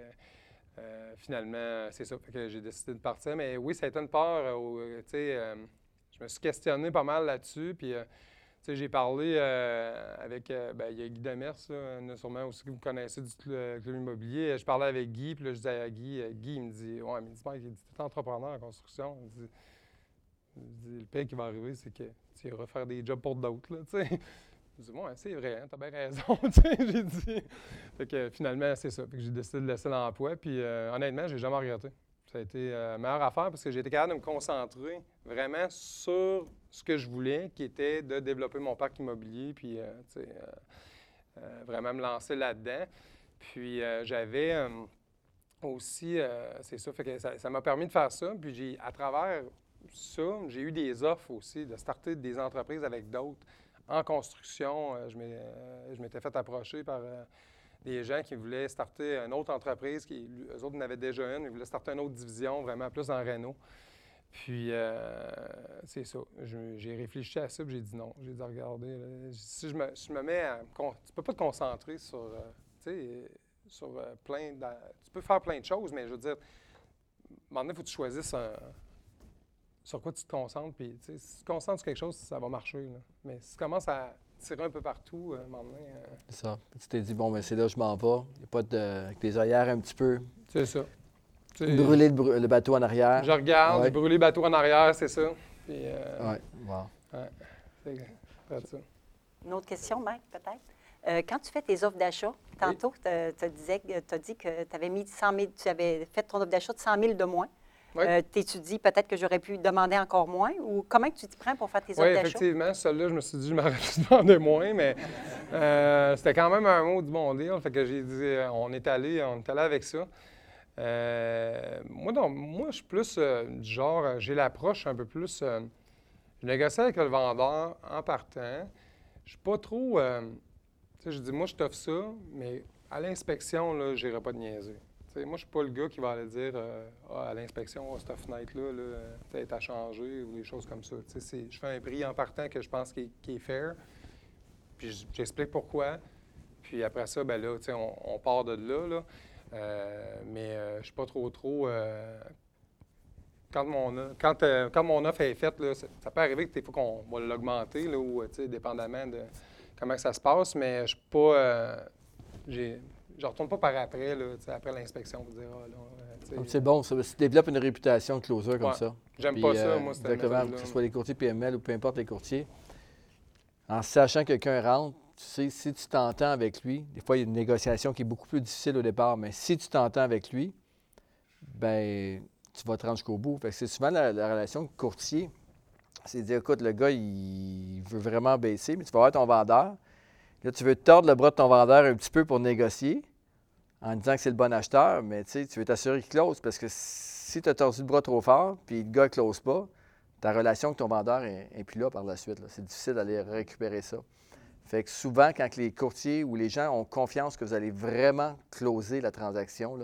finalement, c'est ça. Fait que j'ai décidé de partir. Mais oui, ça a été une euh, tu je me suis questionné pas mal là-dessus. Puis, j'ai parlé euh, avec. euh, ben, il y a Guy Demers, là, sûrement aussi que vous connaissez du euh, club immobilier. Je parlais avec Guy, puis là, je disais à Guy, Guy, il me dit Ouais, mais Mike, il dit, t'es entrepreneur en construction. Il dit, dit, le pire qui va arriver, c'est que tu iras faire des jobs pour d'autres, tu sais. <laughs> Je dis, c'est vrai, hein, t'as bien raison, <laughs> j'ai dit. Fait que finalement, c'est ça. J'ai décidé de laisser l'emploi, puis honnêtement, j'ai jamais regretté. Ça a été euh, la meilleure affaire parce que j'ai été capable de me concentrer vraiment sur ce que je voulais, qui était de développer mon parc immobilier, puis euh, euh, euh, vraiment me lancer là-dedans. Puis euh, j'avais euh, aussi, euh, c'est ça, fait que ça m'a permis de faire ça. Puis j'ai, à travers ça, j'ai eu des offres aussi de starter des entreprises avec d'autres en construction. Euh, je euh, m'étais fait approcher par euh, des gens qui voulaient starter une autre entreprise, qui, eux autres en avaient déjà une, ils voulaient starter une autre division, vraiment plus dans Renault. Puis, euh, c'est ça. J'ai réfléchi à ça, puis j'ai dit non. J'ai dit, regardez, si je me, je me mets à. Tu peux pas te concentrer sur, euh, sur euh, plein. Tu peux faire plein de choses, mais je veux dire, donné, il faut que tu choisisses sur quoi tu te concentres. Puis, si tu te concentres sur quelque chose, ça va marcher. Mais si tu commences à tirer un peu partout, euh, à un moment donné, euh, C'est ça. Tu t'es dit, bon, ben c'est là que je m'en vais. Il n'y a pas de. Avec les œillères un petit peu. C'est ça. Brûler le, br- le bateau en arrière. Je regarde, Ouais. brûlé le bateau en arrière, c'est ça. Puis, euh, Ouais, wow. ouais, c'est ça. Une autre question, Mike, peut-être? Euh, quand tu fais tes offres d'achat, tantôt, tu as dit que tu avais mis 100 000, tu avais fait ton offre d'achat de 100 000 de moins. Oui. tu étudies peut-être que j'aurais pu demander encore moins ou comment tu t'y prends pour faire tes Oui, offres d'achat? effectivement, celle-là, je me suis dit, je m'aurais <laughs> pu demander moins, mais euh, c'était quand même un mot du bon deal. Fait que j'ai dit, euh, on est allé, on est allé avec ça. Euh, moi, non, moi, je suis plus euh, du genre, euh, j'ai l'approche un peu plus. euh, je négocie avec le vendeur en partant. Je suis pas trop. euh, tu sais, je dis, moi, je t'offre ça, mais à l'inspection, là, je n'irai pas de niaiser. Moi, je suis pas le gars qui va aller dire euh, Ah, à l'inspection, ah, cette fenêtre-là, là, peut-être à changer ou des choses comme ça. Je fais un prix en partant que je pense qui est, fair, puis j'explique pourquoi. Puis après ça, ben là, on, on part de là. là. Euh, mais euh, je suis pas trop trop. euh, quand, mon, quand, quand mon offre est faite, là, ça, peut arriver des fois qu'on va l'augmenter, ou, dépendamment de comment ça se passe, mais je suis pas. Je retourne pas par après, là, après l'inspection, pour dire, ah, là, euh, Comme C'est bon, ça. Tu développes une réputation de closer comme Ouais. ça. J'aime pas ça, euh, moi, Exactement, que ce soit les courtiers PML ou peu importe les courtiers. En sachant que quelqu'un rentre, tu sais, si tu t'entends avec lui, des fois, il y a une négociation qui est beaucoup plus difficile au départ, mais si tu t'entends avec lui, ben tu vas te rendre jusqu'au bout. C'est souvent la, la relation courtier c'est dire, écoute, le gars, il veut vraiment baisser, mais tu vas voir ton vendeur. Là, tu veux tordre le bras de ton vendeur un petit peu pour négocier en disant que c'est le bon acheteur, mais tu veux t'assurer qu'il close parce que si tu as tordu le bras trop fort puis le gars ne close pas, ta relation avec ton vendeur n'est plus là par la suite. C'est difficile d'aller récupérer ça. Fait que souvent, quand les courtiers ou les gens ont confiance que vous allez vraiment closer la transaction,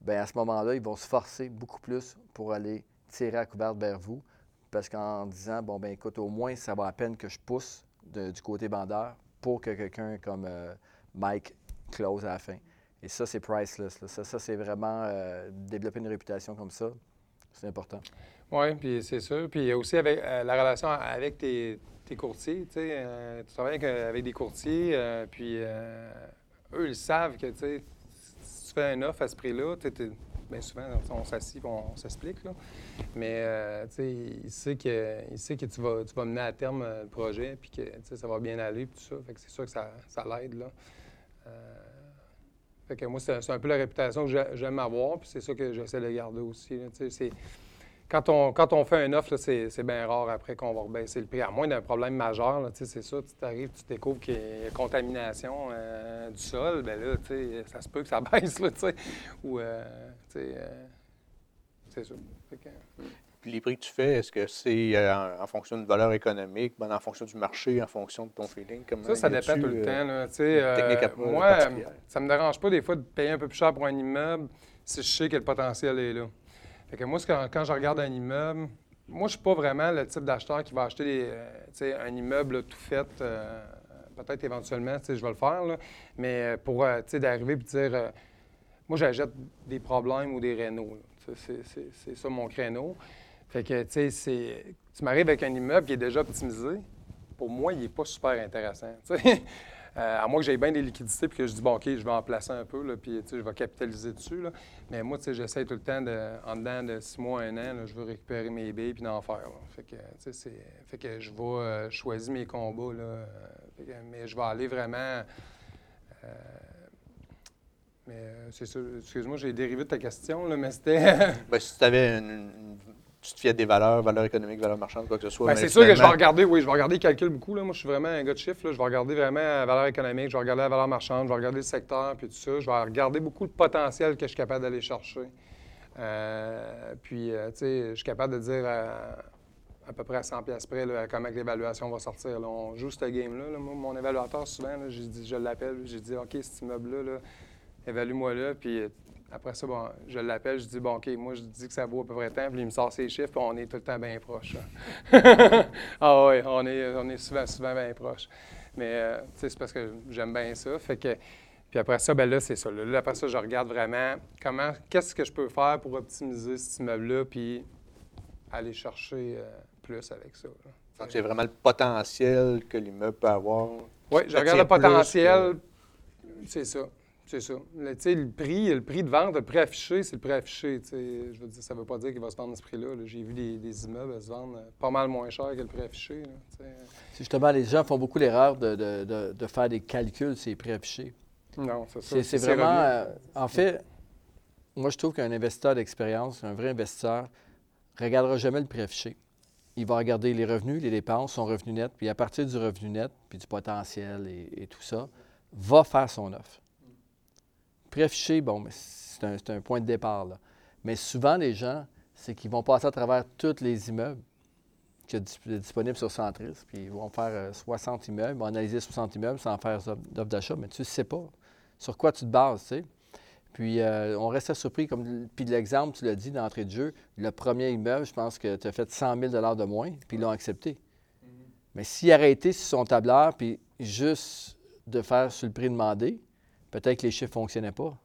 bien à ce moment-là, ils vont se forcer beaucoup plus pour aller tirer à couverte vers vous. Parce qu'en disant, bon, ben écoute, au moins, ça va à peine que je pousse du côté vendeur pour que quelqu'un comme euh, Mike close à la fin. Et ça, c'est priceless. Ça, ça c'est vraiment euh, développer une réputation comme ça. C'est important. Oui, puis c'est sûr. Puis aussi avec euh, la relation avec tes, courtiers. Tu sais, tu travailles avec, des courtiers, puis eux, ils savent que tu si tu fais un offre à ce prix-là, souvent, on s'assied on s'explique. Mais tu sais, il sait que, il sait que tu, vas, tu vas mener à terme le projet, puis que ça va bien aller, puis tout ça. Fait que c'est sûr que ça, ça l'aide. là que moi, c'est un peu la réputation que j'aime avoir, puis c'est ça que j'essaie de garder aussi. quand, on, quand on fait un offre, c'est bien rare après qu'on va rebaisser le prix, à moins d'un problème majeur. C'est ça, tu arrives, tu découvres qu'il y a contamination euh, du sol, bien là, ça se peut que ça <laughs> baisse, là, ou, euh, euh, c'est ça. Puis les prix que tu fais, est-ce que c'est euh, en, fonction d'une valeur économique, ben, en fonction du marché, en fonction de ton feeling? ça, ça dépend tout le euh, temps. Là, euh, moi, ça ne me dérange pas des fois de payer un peu plus cher pour un immeuble si je sais que le potentiel est là. Fait que moi, quand, je regarde un immeuble, moi, je ne suis pas vraiment le type d'acheteur qui va acheter un immeuble tout fait. Peut-être éventuellement, je vais le faire, là, mais pour d'arriver et dire moi, j'achète des problèmes ou des rénaux. C'est ça mon créneau. Fait que, tu sais, tu m'arrives avec un immeuble qui est déjà optimisé. Pour moi, il n'est pas super intéressant. <laughs> Euh, à moins que j'aie bien des liquidités puis que je dis, bon, OK, je vais en placer un peu, là, puis je vais capitaliser dessus. Mais moi, j'essaie tout le temps, de, en dedans de six mois, un an, je veux récupérer mes billes puis d'en faire. Fait que, fait que je vais euh, choisir mes combats. Là, euh, mais je vais aller vraiment. mais c'est excuse-moi, j'ai dérivé de ta question, là, mais c'était. ben, si tu avais une tu te fies à des valeurs, valeurs économiques, valeurs marchandes, quoi que ce soit. Ben, c'est sûr que je vais regarder, oui, je vais regarder le calcul beaucoup. Là. Moi, je suis vraiment un gars de chiffres. Je vais regarder vraiment la valeur économique, je vais regarder la valeur marchande, je vais regarder le secteur, puis tout ça. Je vais regarder beaucoup le potentiel que je suis capable d'aller chercher. Euh, puis, euh, tu sais, je suis capable de dire à, peu près à 100 pièces près là, comment l'évaluation va sortir. On joue ce game-là. mon évaluateur, souvent, je l'appelle, j'ai dit, OK, cet immeuble-là, là, évalue-moi là, puis après ça, bon, je l'appelle, je dis, bon, OK, moi, je dis que ça vaut à peu près tant, puis il me sort ses chiffres, puis on est tout le temps bien proche. <laughs> ah oui, on est, on est souvent, souvent bien proche. Mais, euh, tu sais, c'est parce que j'aime bien ça. Fait que, puis après ça, ben là, c'est ça. Là, après ça, je regarde vraiment comment, qu'est-ce que je peux faire pour optimiser cet immeuble-là, puis aller chercher euh, plus avec ça. Donc, c'est vraiment le potentiel que l'immeuble peut avoir. Oui, je regarde le potentiel, c'est ça. C'est ça. Le, le, prix, le prix de vente, le prix affiché, c'est le prix affiché. Je veux dire, ça ne veut pas dire qu'il va se vendre à ce prix-là. J'ai vu des, immeubles se vendre pas mal moins cher que le prix affiché. justement, les gens font beaucoup l'erreur de, faire des calculs sur les prix affichés. Non, c'est ça. C'est vraiment. Euh, en fait, moi, je trouve qu'un investisseur d'expérience, un vrai investisseur, ne regardera jamais le prix affiché. Il va regarder les revenus, les dépenses, son revenu net, puis à partir du revenu net, puis du potentiel et tout ça, va faire son offre affiché, bon, c'est un, point de départ. Là. Mais souvent, les gens, c'est qu'ils vont passer à travers tous les immeubles qui sont disponibles sur Centris, puis ils vont faire 60 euh, immeubles, ils vont analyser 60 immeubles sans faire d'offre d'achat, mais tu ne sais pas sur quoi tu te bases, tu sais. Puis euh, on reste surpris, comme puis l'exemple, tu l'as dit d'entrée de jeu, le premier immeuble, je pense que tu as fait 100 000 de moins, puis ils l'ont accepté. Mm-hmm. Mais s'il été sur son tableur, puis juste de faire sur le prix demandé, peut-être que les chiffres ne fonctionnaient pas.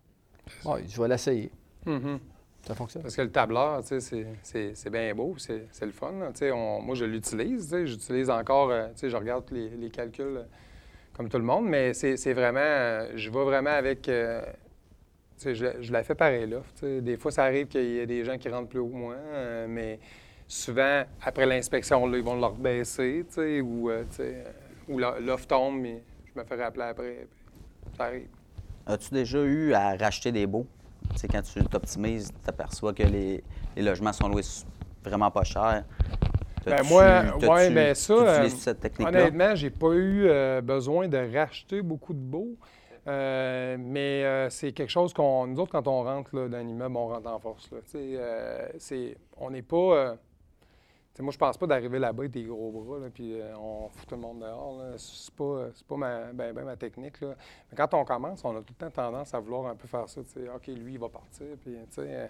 Je vais l'essayer. Mm-hmm. Ça fonctionne. Parce que le tableur, c'est bien beau, c'est le fun. moi, je l'utilise. J'utilise encore, euh, je regarde les, les, calculs euh, comme tout le monde, mais c'est vraiment, euh, je vais vraiment avec. je, je la fais pareil là. Des fois, ça arrive qu'il y ait des gens qui rentrent plus haut que moi, mais souvent, après l'inspection, ils vont leur baisser, ou, ou l'offre tombe, mais je me fais rappeler après. Ça arrive. As-tu déjà eu à racheter des baux? sais, quand tu t'optimises, tu aperçois que les, logements sont loués vraiment pas cher. Ben moi, ouais, ben ça, euh, cette honnêtement, j'ai pas eu euh, besoin de racheter beaucoup de baux. Euh, mais c'est quelque chose qu'on. Nous autres, quand on rentre là, dans un immeuble, on rentre en force. Là. On n'est pas. Euh, moi, je pense pas d'arriver là-bas avec des gros bras, puis euh, on fout tout le monde dehors. C'est pas, c'est pas ma, ben, ben technique. Mais quand on commence, on a tout le temps tendance à vouloir un peu faire ça. OK, lui, il va partir. Puis, euh,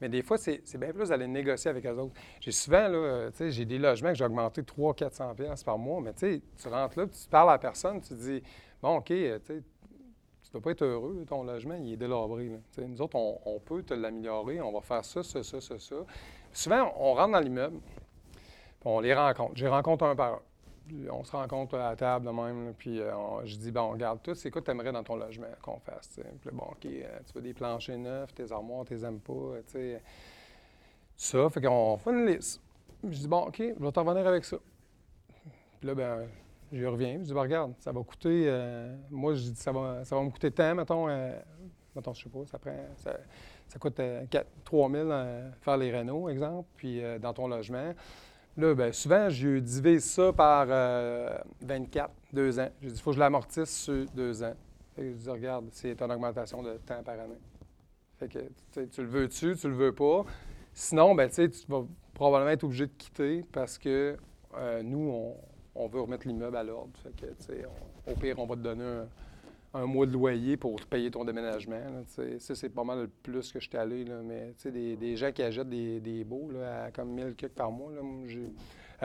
mais des fois, c'est, bien plus d'aller négocier avec eux autres. J'ai souvent, euh, j'ai des logements que j'ai augmenté 300-400$ piastres par mois. Mais tu rentres là, tu parles à la personne, tu dis, bon, OK, euh, tu tu dois pas être heureux, ton logement, il est délabré. Nous autres, on, on peut te l'améliorer, on va faire ça, ça, ça, ça, ça. Souvent, on rentre dans l'immeuble, on les rencontre. Je les rencontre un par un. On se rencontre à la table de même, puis euh, on- je dis, bon, regarde, toi, c'est quoi que tu aimerais dans ton logement qu'on fasse? tu sais? Puis bon, OK, euh, tu veux des planchers neufs, tes armoires, tu les aimes pas, tu sais? Ça, fait qu'on fait une liste. Je dis, bon, OK, je vais t'en revenir avec ça. Puis là, ben, j'y reviens. Je dis, ben, regarde, ça va coûter. euh, moi, je dis, ça va, ça va me coûter tant, mettons. euh, mettons, je sais pas, ça prend. Ça, coûte euh, 4 3 000 euh, faire les rénaux, exemple, puis dans ton logement. Là, ben, souvent, je divise ça par euh, 24, deux ans. Je dis, il faut que je l'amortisse sur deux ans. Je dis, regarde, c'est une augmentation de temps par année. Fait que, tu le veux-tu, tu le veux pas? Sinon, ben, tu vas probablement être obligé de quitter parce que euh, nous, on, veut remettre l'immeuble à l'ordre. Fait que, on- au pire, on va te donner un, un mois de loyer pour te payer ton déménagement. là, ça, c'est pas mal le plus que je suis allé. Là, mais tu sais, des, des gens qui achètent des, des baux là, à comme 1000 quelques par mois, là, moi,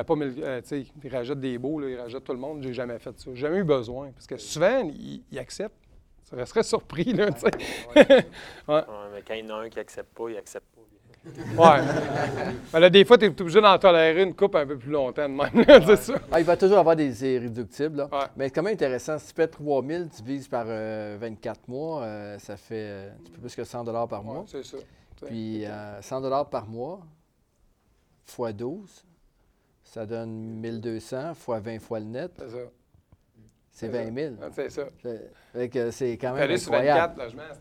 pas 1000, euh, ils rachètent des baux, là, ils rachètent tout le monde. J'ai jamais fait ça. J'ai jamais eu besoin. Parce que souvent, ils, ils acceptent. Ça resterait surpris, là. <laughs> Ouais. Ouais, mais quand il y en a un qui n'accepte pas, il accepte. Ouais. Ben là, des fois, tu es obligé d'en tolérer une coupe un peu plus longtemps de même. là, c'est ça. Ah, il va toujours avoir des irréductibles. Là. Mais c'est quand même intéressant. Si tu fais 3 000, tu divises par euh, 24 mois, euh, ça fait euh, un petit peu plus que 100 par mois. C'est ça. Puis euh, 100 par mois fois 12, ça donne 1200 fois 20 fois le net. C'est ça. C'est C'est 20 000. ça. C'est ça. Fait- fait que c'est quand même Aller sur incroyable. 24 logements, à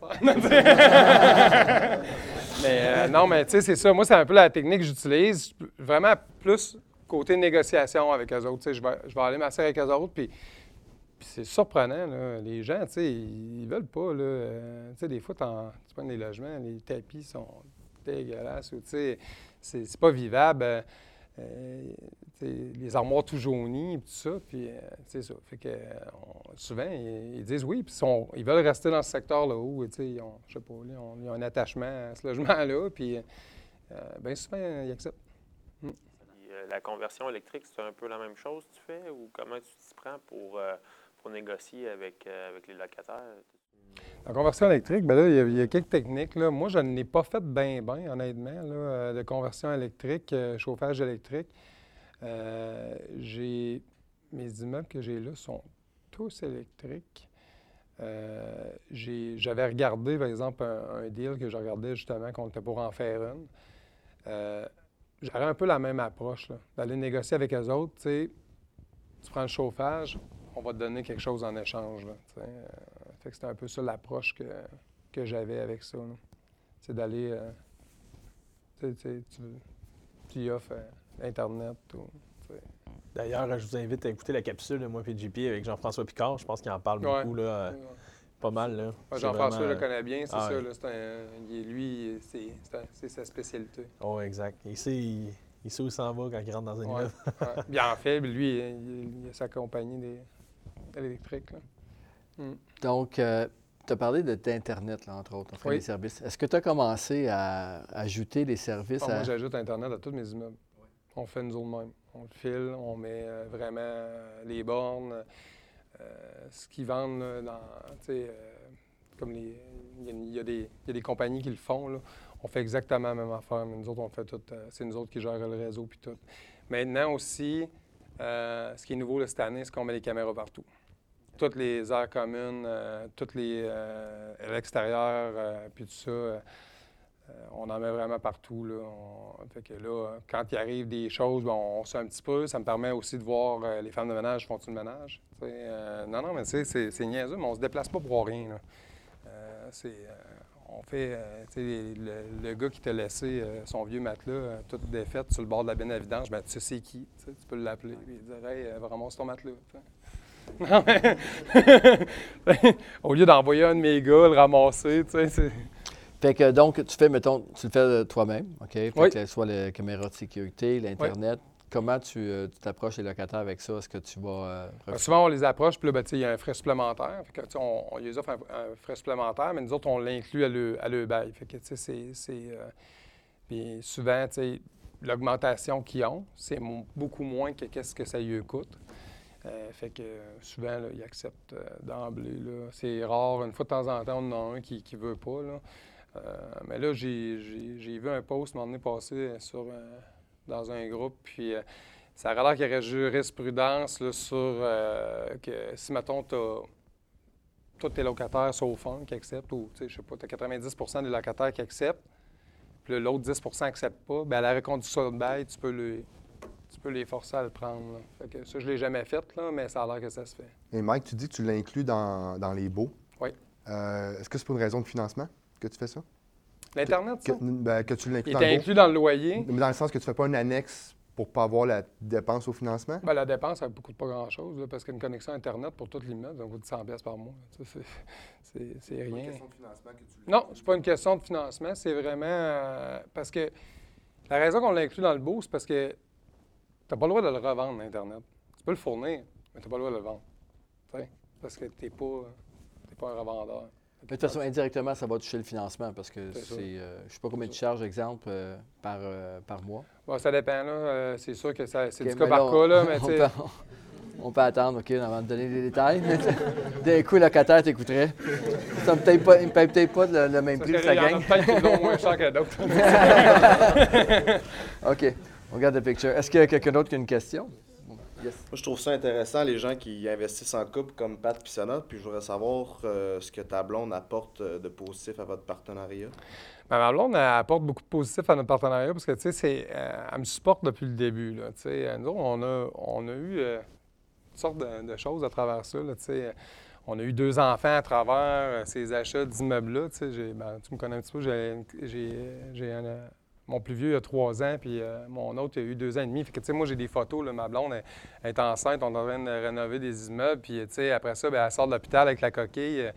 mais euh, non, mais tu sais, c'est ça. Moi, c'est un peu la technique que j'utilise. Vraiment plus côté négociation avec eux autres. Je vais, je vais aller m'asseoir avec eux autres, puis, puis c'est surprenant. Là. Les gens, tu sais, ils, ils veulent pas. Là. Euh, tu sais, des fois, tu prends des logements, les tapis sont dégueulasses. ou, Tu sais, c'est c'est pas vivable. Euh, les armoires tout jaunies, puis tout ça, puis euh, c'est ça. Fait que, euh, souvent, ils, disent oui, puis ils veulent rester dans ce secteur-là où, tu sais, ils ont, je sais pas, ils ont un attachement à ce logement-là, <laughs> puis euh, bien souvent, ils acceptent. Mm. La conversion électrique, c'est un peu la même chose que tu fais ou comment tu t'y prends pour, pour négocier avec, avec les locataires? La conversion électrique, bien là, il y, a, quelques techniques. Là. Moi, je n'ai pas fait bien, bien, honnêtement, là, euh, de conversion électrique, euh, chauffage électrique. Euh, j'ai Mes immeubles que j'ai là sont tous électriques. J'avais regardé, par exemple, un, deal que je regardais justement qu'on était pour en faire une. Euh, J'aurais un peu la même approche, d'aller négocier avec eux autres. Tu prends le chauffage, on va te donner quelque chose en échange. Fait que c'était un peu ça l'approche que, que j'avais avec ça. C'est d'aller. euh, tu sais, y offres euh, Internet. Ou. D'ailleurs, je vous invite à écouter la capsule de moi et JP avec Jean-François Picard. Je pense qu'il en parle Ouais. beaucoup, là, euh, pas mal. Là. Ouais, Jean-François vraiment, le connaît bien, c'est ah ça. là, un- lui, c'est sa spécialité. Oh, exact. Il sait, il, il sait où s'en va quand il rentre dans un immeuble. Bien en fait, lui, il, il a sa compagnie des- électrique. là. Mm. Donc, tu as parlé de- d'Internet, entre autres, on fait Oui. des services. Est-ce que tu as commencé à ajouter des services Ah, à... Moi, j'ajoute Internet à tous mes immeubles. On fait nous autres même. On le file, on met euh, vraiment euh, les bornes, euh, ce qu'ils vendent là, dans, euh, comme les, il y, y a des, il y a des compagnies qui le font. là. On fait exactement la même affaire, mais nous autres, on fait tout. euh, c'est nous autres qui gèrent le réseau puis tout. Maintenant aussi, euh, ce qui est nouveau là, cette année, c'est qu'on met les caméras partout. Toutes les aires communes, euh, toutes les euh, l'extérieur, euh, puis tout ça. on en met vraiment partout. Là. Fait que là, quand il arrive des choses, on sait un petit peu. Ça me permet aussi de voir les femmes de ménage font-ils le ménage. Non, non, mais c'est c'est niaiseux, mais on se déplace pas pour rien. c'est, on fait, le, gars qui t'a laissé son vieux matelas euh, tout défait sur le bord de la benne à vidange, ben, tu sais c'est qui, tu peux l'appeler, il dire Hey, ramasser ton matelas. Non, mais- <laughs> Au lieu d'envoyer un de mes gars le ramasser, tu sais. Fait que donc, tu fais, mettons, tu le fais euh, toi-même, OK? Fait Oui. que soit la caméra de sécurité, l'Internet. Comment tu euh, t'approches les locataires avec ça? Est-ce que tu vas. euh, Ben, souvent, on les approche, puis là, ben, il y a un frais supplémentaire. Fait que, on, on les offre un, un frais supplémentaire, mais nous autres, on l'inclut à le, à le bail. Fait que, c'est- euh, puis souvent, l'augmentation qu'ils ont, c'est beaucoup moins que qu'est-ce que ça lui coûte. Euh, fait que euh, souvent, ils acceptent euh, d'emblée. C'est rare. Une fois de temps en temps, on en a un qui ne veut pas. Là. Mais là, j'ai- vu un post donné passé sur, dans un groupe, puis ça a l'air qu'il y aurait jurisprudence là, sur que si, mettons, tu tous tes locataires sauf un qui acceptent, ou tu sais, je sais pas, tu as 90% des locataires qui acceptent, puis l'autre 10 n'accepte pas, bien, à la reconduction de bail, tu peux, tu peux les forcer à le prendre. là. Fait que ça, je ne l'ai jamais fait, là, mais ça a l'air que ça se fait. Et Mike, tu dis que tu l'inclus dans, dans les baux. Oui. Euh, Est-ce que c'est pour une raison de financement que tu fais ça? L'Internet, Que, ça? ben, que tu l'inclus dans inclus dans le loyer. Mais dans le sens que tu ne fais pas une annexe pour pas avoir la dépense au financement? Ben, la dépense, ça ne coûte pas grand-chose, parce qu'une connexion Internet pour tout l'immeuble, ça coûte 100 pièces par mois. Tu sais, C'est <laughs> c'est- c'est rien. Non, c'est pas une question de financement, c'est vraiment euh, parce que la raison qu'on l'a inclus dans le beau, c'est parce que tu n'as pas le droit de le revendre, Internet. Tu peux le fournir, mais tu n'as pas le droit de le vendre. Parce que tu n'es pas, t'es pas un revendeur. De toute façon, indirectement, ça va toucher le financement parce que C'est euh, je ne sais pas combien tu charges, exemple, euh, par, euh, par mois. Bon, ça dépend, là. C'est sûr que ça- c'est du cas par là, cas, là, on- mais on peut, on peut attendre, OK, avant de donner des détails. <laughs> D'un coup, le locataire t'écouterait. Ça me paye pas- Il ne me paye peut-être pas le, le même Ça prix que serait- ça il y en a gagne. peut-être qui l'ont moins cher que d'autres. <laughs> OK, on regarde le picture. Est-ce qu'il y a quelqu'un d'autre qui a une question? Yes. Moi, je trouve ça intéressant, les gens qui investissent en couple comme Pat Pissana, puis je voudrais savoir euh, ce que ta blonde apporte euh, de positif à votre partenariat. Ben, ma blonde, elle apporte beaucoup de positif à notre partenariat parce que, tu sais, c'est, euh, elle me supporte depuis le début, là. Tu sais, nous autres, on a, on a eu euh, toutes sortes de, de choses à travers ça, là, tu sais. On a eu deux enfants à travers ces achats d'immeubles-là, tu sais. J'ai- ben, tu me connais un petit peu, j'ai, j'ai, j'ai un, mon plus vieux, il a trois ans, puis euh, mon autre, il a eu deux ans et demi. Fait que, tu sais, moi, j'ai des photos, là, ma blonde elle, elle est enceinte, on est en train de rénover des immeubles, puis, tu sais, après ça, ben, elle sort de l'hôpital avec la coquille. euh,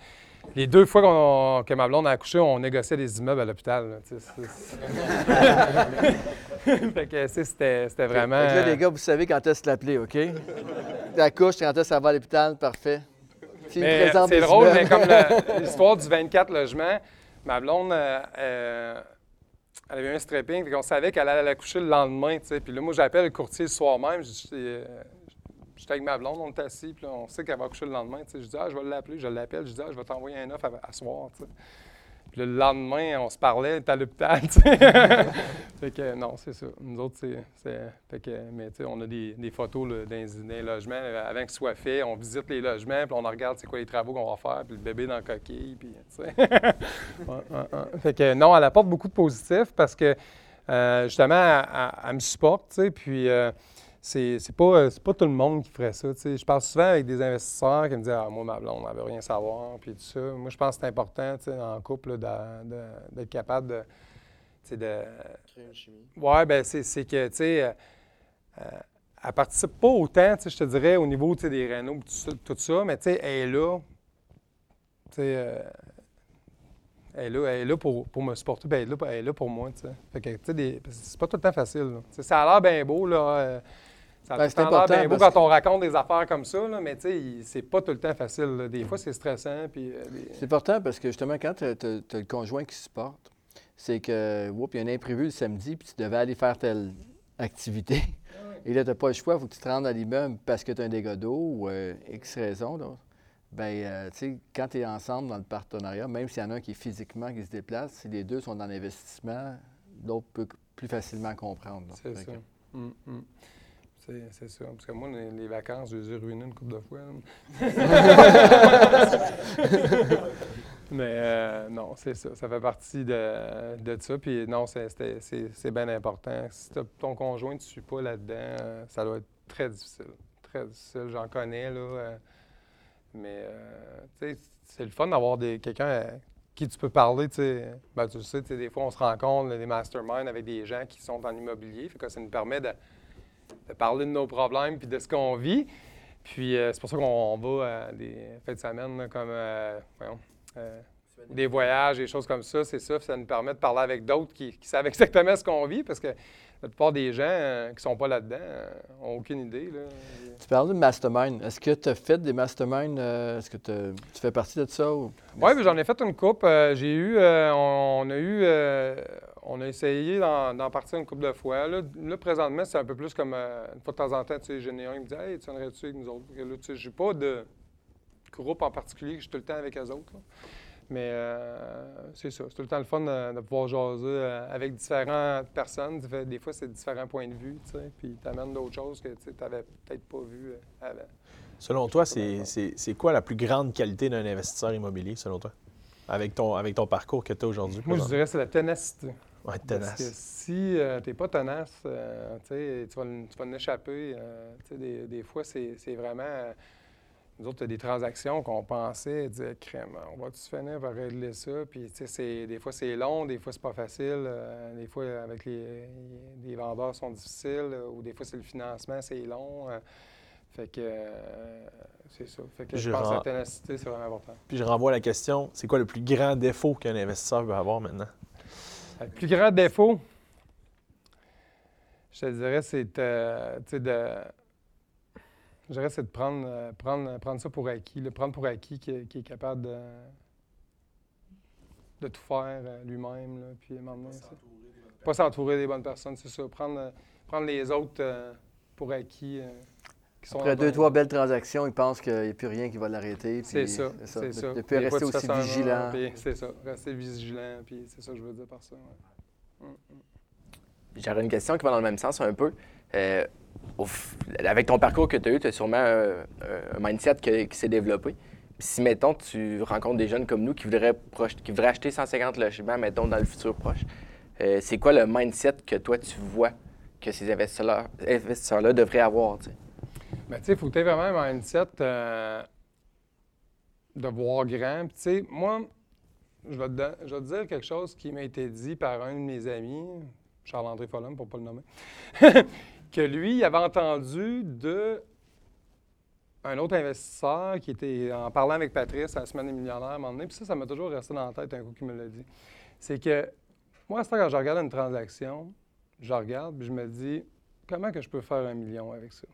les deux fois qu'on- que ma blonde a accouché, on négociait des immeubles à l'hôpital. là, <laughs> fait que, c'était c'était vraiment... Là, les gars, vous savez quand est-ce l'appeler, OK? La couche, quand est-ce ça va à l'hôpital, parfait. S'il Mais présente c'est drôle, mais comme <laughs> l'histoire du 24 logements, ma blonde, euh, euh, elle avait un stripping, fait qu'on savait qu'elle allait accoucher le lendemain, tu. Puis là, moi, j'appelle le courtier le soir même, je dis, euh, j'étais avec ma blonde, on est assis, puis là, on sait qu'elle va accoucher le lendemain, tu sais. Je dis, ah, je vais l'appeler, je l'appelle, je dis, ah, je vais t'envoyer un offre à, à soir. Puis le lendemain, on se parlait, était à l'hôpital, <laughs> tu sais. fait que non, c'est ça. Nous autres, c'est... Fait que, mais tu sais, on a des, photos là, dans, logements. Avant que ce soit fait, on visite les logements, puis on regarde c'est quoi les travaux qu'on va faire, puis le bébé dans la coquille, puis tu sais. <laughs> Fait que non, elle apporte beaucoup de positifs parce que, euh, justement, elle, elle- elle me supporte, tu sais, puis... euh, c'est c'est pas, euh, pas tout le monde qui ferait ça. Je parle souvent avec des investisseurs qui me disent Ah, moi, ma blonde, elle veut rien savoir, puis tout ça. Moi, je pense que c'est important, en couple, d'être capable de. Créer une chimie. Oui, bien, c'est que, tu sais, euh, euh, elle participe pas autant, je te dirais, au niveau des rénaux, tout ça, tout ça, mais tu sais, elle est là. Tu sais, euh, elle est là, elle est là pour, pour me supporter, puis elle est là, elle est là pour moi. Fait que, tu sais, des- c'est pas tout le temps facile, là. Ça a l'air bien beau, là. Ça Ben, c'est important bien beau parce quand on raconte des affaires comme ça, là, mais tu sais, il- c'est pas tout le temps facile. là. Des fois, c'est stressant, puis... euh, C'est important parce que justement, quand tu as, le conjoint qui supporte, c'est que, oups, il y a un imprévu le samedi, puis tu devais aller faire telle activité. <laughs> Et là, tu n'as pas le choix, il faut que tu te rendes à l'immeuble parce que tu as un dégât d'eau ou euh, X raison. là. Ben, euh, tu sais, quand tu es ensemble dans le partenariat, même s'il y en a un qui est physiquement qui se déplace, si les deux sont dans l'investissement, l'autre peut plus facilement comprendre. C'est ça. que- Mm, mm. C'est ça. Parce que moi, les, vacances, je les ai ruinées une couple de fois. <laughs> Mais euh, non, c'est ça. Ça fait partie de, de ça. Puis non, c'est- bien important. Si ton conjoint ne suit pas là-dedans, euh, ça doit être très difficile. Très difficile. J'en connais, là. euh, mais, tu c'est le fun d'avoir quelqu'un euh, qui tu peux parler. Ben, tu le sais, tu sais, des fois, on se rencontre, des masterminds avec des gens qui sont en immobilier. Fait que ça nous permet de, de parler de nos problèmes puis de ce qu'on vit. Puis euh, c'est pour ça qu'on va à des fêtes de semaine, comme euh, euh, des voyages, des choses comme ça. C'est ça, ça nous permet de parler avec d'autres qui, qui savent <laughs> exactement ce qu'on vit parce que la plupart des gens euh, qui ne sont pas là-dedans n'ont aucune idée. Là. Tu parles de mastermind. Est-ce que tu as fait des masterminds? euh, Est-ce que tu fais partie de ça? Ou... Oui, j'en ai fait une coupe. Euh, j'ai eu, euh, on, on a eu, euh, on a essayé d'en partir une couple de fois. Là, là, présentement, c'est un peu plus comme euh, une fois de temps en temps, tu sais, j'en ai un qui me dit Hey, tu viendrais-tu avec nous autres? Sais, j'ai pas de groupe en particulier que je suis tout le temps avec eux autres. là. Mais euh, c'est ça, c'est tout le temps le fun de, de pouvoir jaser euh, avec différentes personnes. Des fois, c'est différents points de vue, tu sais, puis tu amènes d'autres choses que tu n'avais peut-être pas vues euh, avant. Selon toi, c'est quoi la plus grande qualité d'un investisseur immobilier, selon toi? Avec ton, avec ton parcours que tu as aujourd'hui? Moi, je dirais que c'est la ténacité. Ouais, Parce tenace. que si tu n'es pas tenace, euh, tu vas, l- tu vas en échapper. euh, tu sais, des, des fois, c'est vraiment. Nous autres, il y a des transactions qu'on pensait, dire, crème, on va-tu finir par régler ça? Puis, tu sais, des fois, c'est long, des fois, c'est pas facile. euh, des fois, avec les, les vendeurs sont difficiles, euh, ou des fois, c'est le financement, c'est long. euh, fait que, euh, c'est ça. Fait que je, Je pense que la ténacité, c'est vraiment important. Puis je renvoie la question, c'est quoi le plus grand défaut qu'un investisseur peut avoir maintenant? Le plus grand défaut, je te dirais, c'est de. Je dirais, c'est de prendre, euh, prendre, prendre ça pour acquis. Le prendre pour acquis qui, est- qui est capable de, de tout faire euh, lui-même. là, Puis, Pas s'entourer des bonnes personnes, c'est ça. Prendre, euh, prendre les autres euh, pour acquis. euh, qui sont Après deux, trois belles transactions, ils pensent qu'il n'y a plus rien qui va l'arrêter. C'est ça, c'est ça. De, plus rester aussi vigilant. puis C'est ça, rester vigilant, puis c'est ça que je veux dire par ça. ouais. Mm, mm. J'aurais une question qui va dans le même sens un peu. Euh, avec ton parcours que tu as eu, tu as sûrement un, un mindset qui s'est développé. Si, mettons, tu rencontres des jeunes comme nous qui voudraient, qui acheter 150 logements, mettons, dans le futur proche, euh, c'est quoi le mindset que toi, tu vois que ces investisseurs- investisseurs-là devraient avoir? tu sais? Ben, il faut vraiment un mindset euh, de voir grand. Tu sais, moi, je vais, te, je vais te dire quelque chose qui m'a été dit par un de mes amis, Charles-André Follum, pour ne pas le nommer, <laughs> que lui, avait entendu de un autre investisseur qui était en parlant avec Patrice à la semaine des millionnaires à un moment donné, puis ça, ça m'a toujours resté dans la tête un coup qu'il me l'a dit. C'est que moi, à ce temps, quand je regarde une transaction, je regarde, puis je me dis, comment que je peux faire un million avec ça?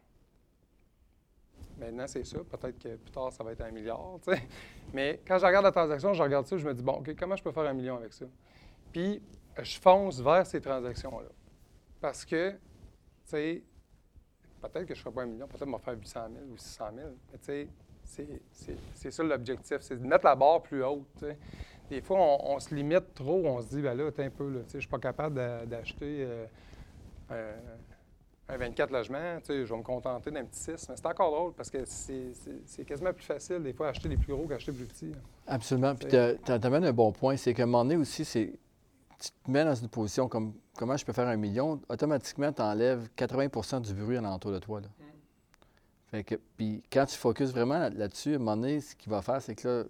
Maintenant, c'est ça. Peut-être que plus tard, ça va être un milliard, tu sais. Mais quand je regarde la transaction, je regarde ça, je me dis, bon, OK, comment je peux faire un million avec ça? Puis, je fonce vers ces transactions-là. Parce que, tu sais, peut-être que je ne ferai pas un million, peut-être que je vais faire 800 000 ou 600 000. Mais tu sais, c'est- ça l'objectif, c'est de mettre la barre plus haute. Des fois, on, on se limite trop, on se dit, ben là, attends un peu, je ne suis pas capable d'a- d'acheter euh, un, un 24 logements, je vais me contenter d'un petit 6. Mais c'est encore drôle parce que c'est quasiment plus facile, des fois, acheter les plus gros qu'acheter les plus petits. là. Absolument. Puis tu amènes un bon point. C'est qu'à un moment donné aussi, c'est tu te mets dans une position comme comment je peux faire un million, automatiquement, tu enlèves 80% du bruit alentour de toi. Là. Fait que, puis quand tu focuses vraiment là- là-dessus, à un moment donné, ce qu'il va faire, c'est que là,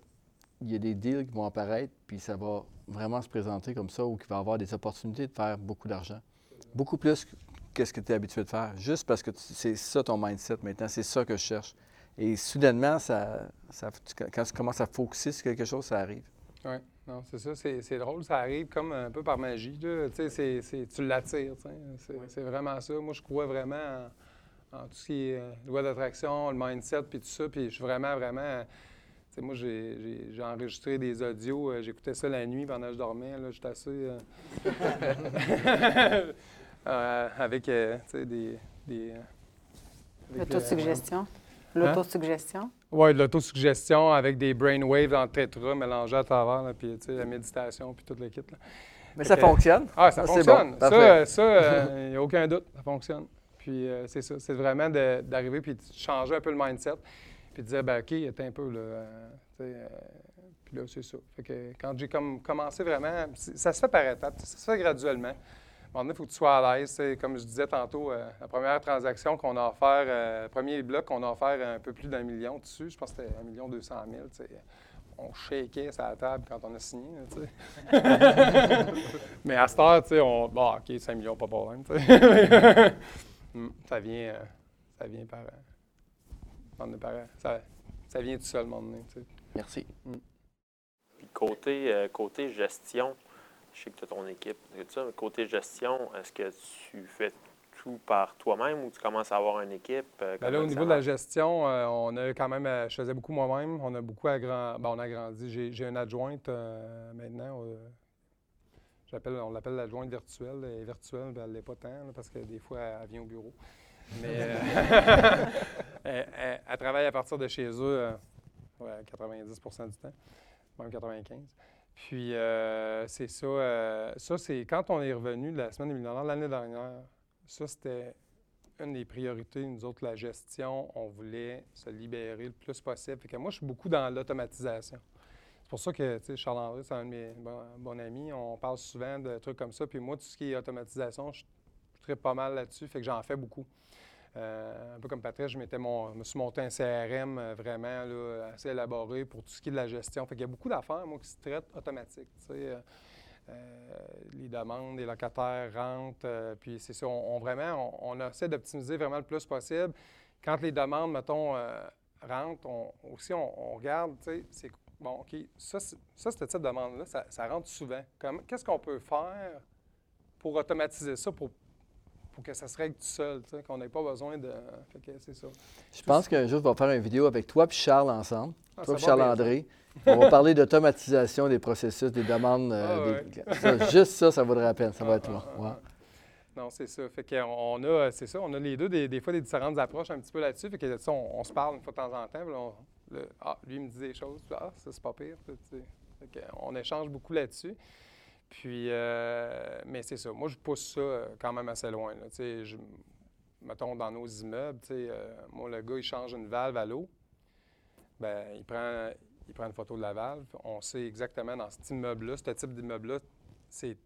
il y a des deals qui vont apparaître, puis ça va vraiment se présenter comme ça, ou qu'il va y avoir des opportunités de faire beaucoup d'argent. Beaucoup plus que que ce que tu es habitué de faire. Juste parce que c'est ça ton mindset maintenant, c'est ça que je cherche. Et soudainement, ça, ça- quand tu commences à focuser sur quelque chose, ça arrive. Oui, non, c'est ça, c'est c'est drôle, ça arrive comme un peu par magie. là. Tu sais, c'est- c'est- tu l'attires, c'est c'est vraiment ça. Moi, je crois vraiment en, en tout ce qui est euh, loi d'attraction, le mindset, puis tout ça, puis je suis vraiment, vraiment... Tu sais, moi, j'ai- j'ai j'ai enregistré des audios, euh, j'écoutais ça la nuit pendant que je dormais, là, j'étais assez... euh, <laughs> <laughs> euh, avec, euh, tu sais, des... des euh, avec, euh, L'autosuggestion. Hein? L'autosuggestion? Oui, de l'autosuggestion avec des brainwaves dans le tétra mélangés à travers, là, puis tu sais, la méditation, puis tout le kit. là. Mais Fait ça que- fonctionne. Ah, ça c'est fonctionne. bon. ça, euh, ça, <laughs> il n'y a aucun doute, ça fonctionne. Puis euh, c'est ça, c'est vraiment d'arriver puis de changer un peu le mindset, puis de dire, ben OK, attends un peu, là. euh, euh, puis là, c'est ça. Fait que quand j'ai comme commencé vraiment, ça se fait par étapes, ça se fait graduellement. À un moment donné, il faut que tu sois à l'aise. C'est Comme je disais tantôt, euh, la première transaction qu'on a offert, euh, le premier bloc qu'on a offert un peu plus d'un million dessus, je pense que c'était un million deux cent mille. tu sais. on shakeait la table quand on a signé. là, tu sais. <laughs> Mais à cette heure, tu sais, on. Bon, OK, 5 millions, pas de problème. tu sais. <laughs> Mm, ça vient. euh, ça vient par. euh, par- ça, ça vient tout seul, à un moment donné. Merci. Mm. Puis côté, euh, côté gestion, je sais que tu as ton équipe, côté gestion, est-ce que tu fais tout par toi-même ou tu commences à avoir une équipe? euh, Ben là, au niveau de la gestion, euh, on a quand même, euh, je faisais beaucoup moi-même. On a beaucoup agrandi. Ben, on a agrandi. J'ai, j'ai une adjointe euh, maintenant. euh, j'appelle, on l'appelle l'adjointe virtuelle. Elle est virtuelle, ben, elle ne l'est pas tant, là, parce que des fois, elle, elle vient au bureau. Mais euh, <laughs> elle, elle- elle travaille à partir de chez eux euh, ouais, 90% du temps, même 95 Puis euh, c'est ça. euh, ça, c'est quand on est revenu de la semaine des millionnaires l'année dernière. Ça, c'était une des priorités, nous autres, la gestion, on voulait se libérer le plus possible. Fait que moi, je suis beaucoup dans l'automatisation. C'est pour ça que, tu sais, Charles-André, c'est un de mes bons, amis. On parle souvent de trucs comme ça. Puis moi, tout ce qui est automatisation, je, je tripe pas mal là-dessus. Fait que j'en fais beaucoup. Euh, un peu comme Patrice, je, m'étais mon- je me suis monté un CRM euh, vraiment assez élaboré pour tout ce qui est de la gestion. Fait qu'il y a beaucoup d'affaires, moi, qui se traitent sais. Euh, les demandes, les locataires rentrent, puis c'est ça, on, vraiment, on, essaie d'optimiser vraiment le plus possible. Quand les demandes, mettons, rentrent, on, aussi, on, regarde, tu sais, c'est bon, OK, ça, c'est- ça, ce type de demande-là, ça, rentre souvent. Qu'est-ce qu'on peut faire pour automatiser ça, pour, pour que ça se règle tout seul, qu'on n'ait pas besoin de. Fait que c'est ça. Je pense qu'un jour, on va faire une vidéo avec toi et Charles ensemble. Ah, toi et Charles-André. On va parler d'automatisation des processus, des demandes. euh, Ah, des- ouais. <laughs> ça, juste ça, ça vaudrait la peine. Ça va être long. Ouais. Non, c'est ça. Fait qu'on a, c'est ça, on a les deux des, des fois des différentes approches un petit peu là-dessus. Fait que ça, on, on se parle une fois de temps en temps. puis là, on- le- ah, lui il me dit des choses, puis ah, ça c'est pas pire. tu sais. Fait qu'on échange beaucoup là-dessus. Puis, euh, mais c'est ça. Moi, je pousse ça euh, quand même assez loin. Là. Je- mettons, dans nos immeubles, euh, moi, le gars, il change une valve à l'eau. Ben, il prend, il prend une photo de la valve. On sait exactement dans cet immeuble-là, ce type d'immeuble-là, c'est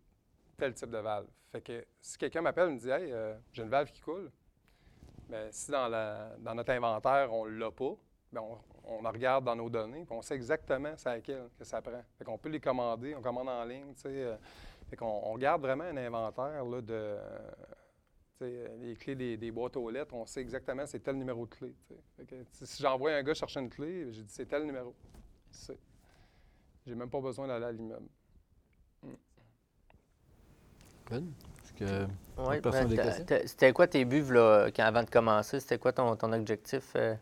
tel type de valve. Fait que si quelqu'un m'appelle et me dit Hey, euh, j'ai une valve qui coule, bien, si dans, dans notre inventaire, on ne l'a pas, bien, on, on en regarde dans nos données, puis on sait exactement c'est laquelle que ça prend. Fait qu'on peut les commander, on commande en ligne, tu sais. euh, fait qu'on on garde vraiment un inventaire là, de. euh, les clés des, des boîtes aux lettres, on sait exactement c'est tel numéro de clé. que, si j'envoie un gars chercher une clé, j'ai dit c'est tel numéro. C'est. J'ai même pas besoin d'aller à l'immeuble. Good. Est-ce que ben, c'était quoi tes buts là, quand, avant de commencer? C'était quoi ton, ton objectif? euh,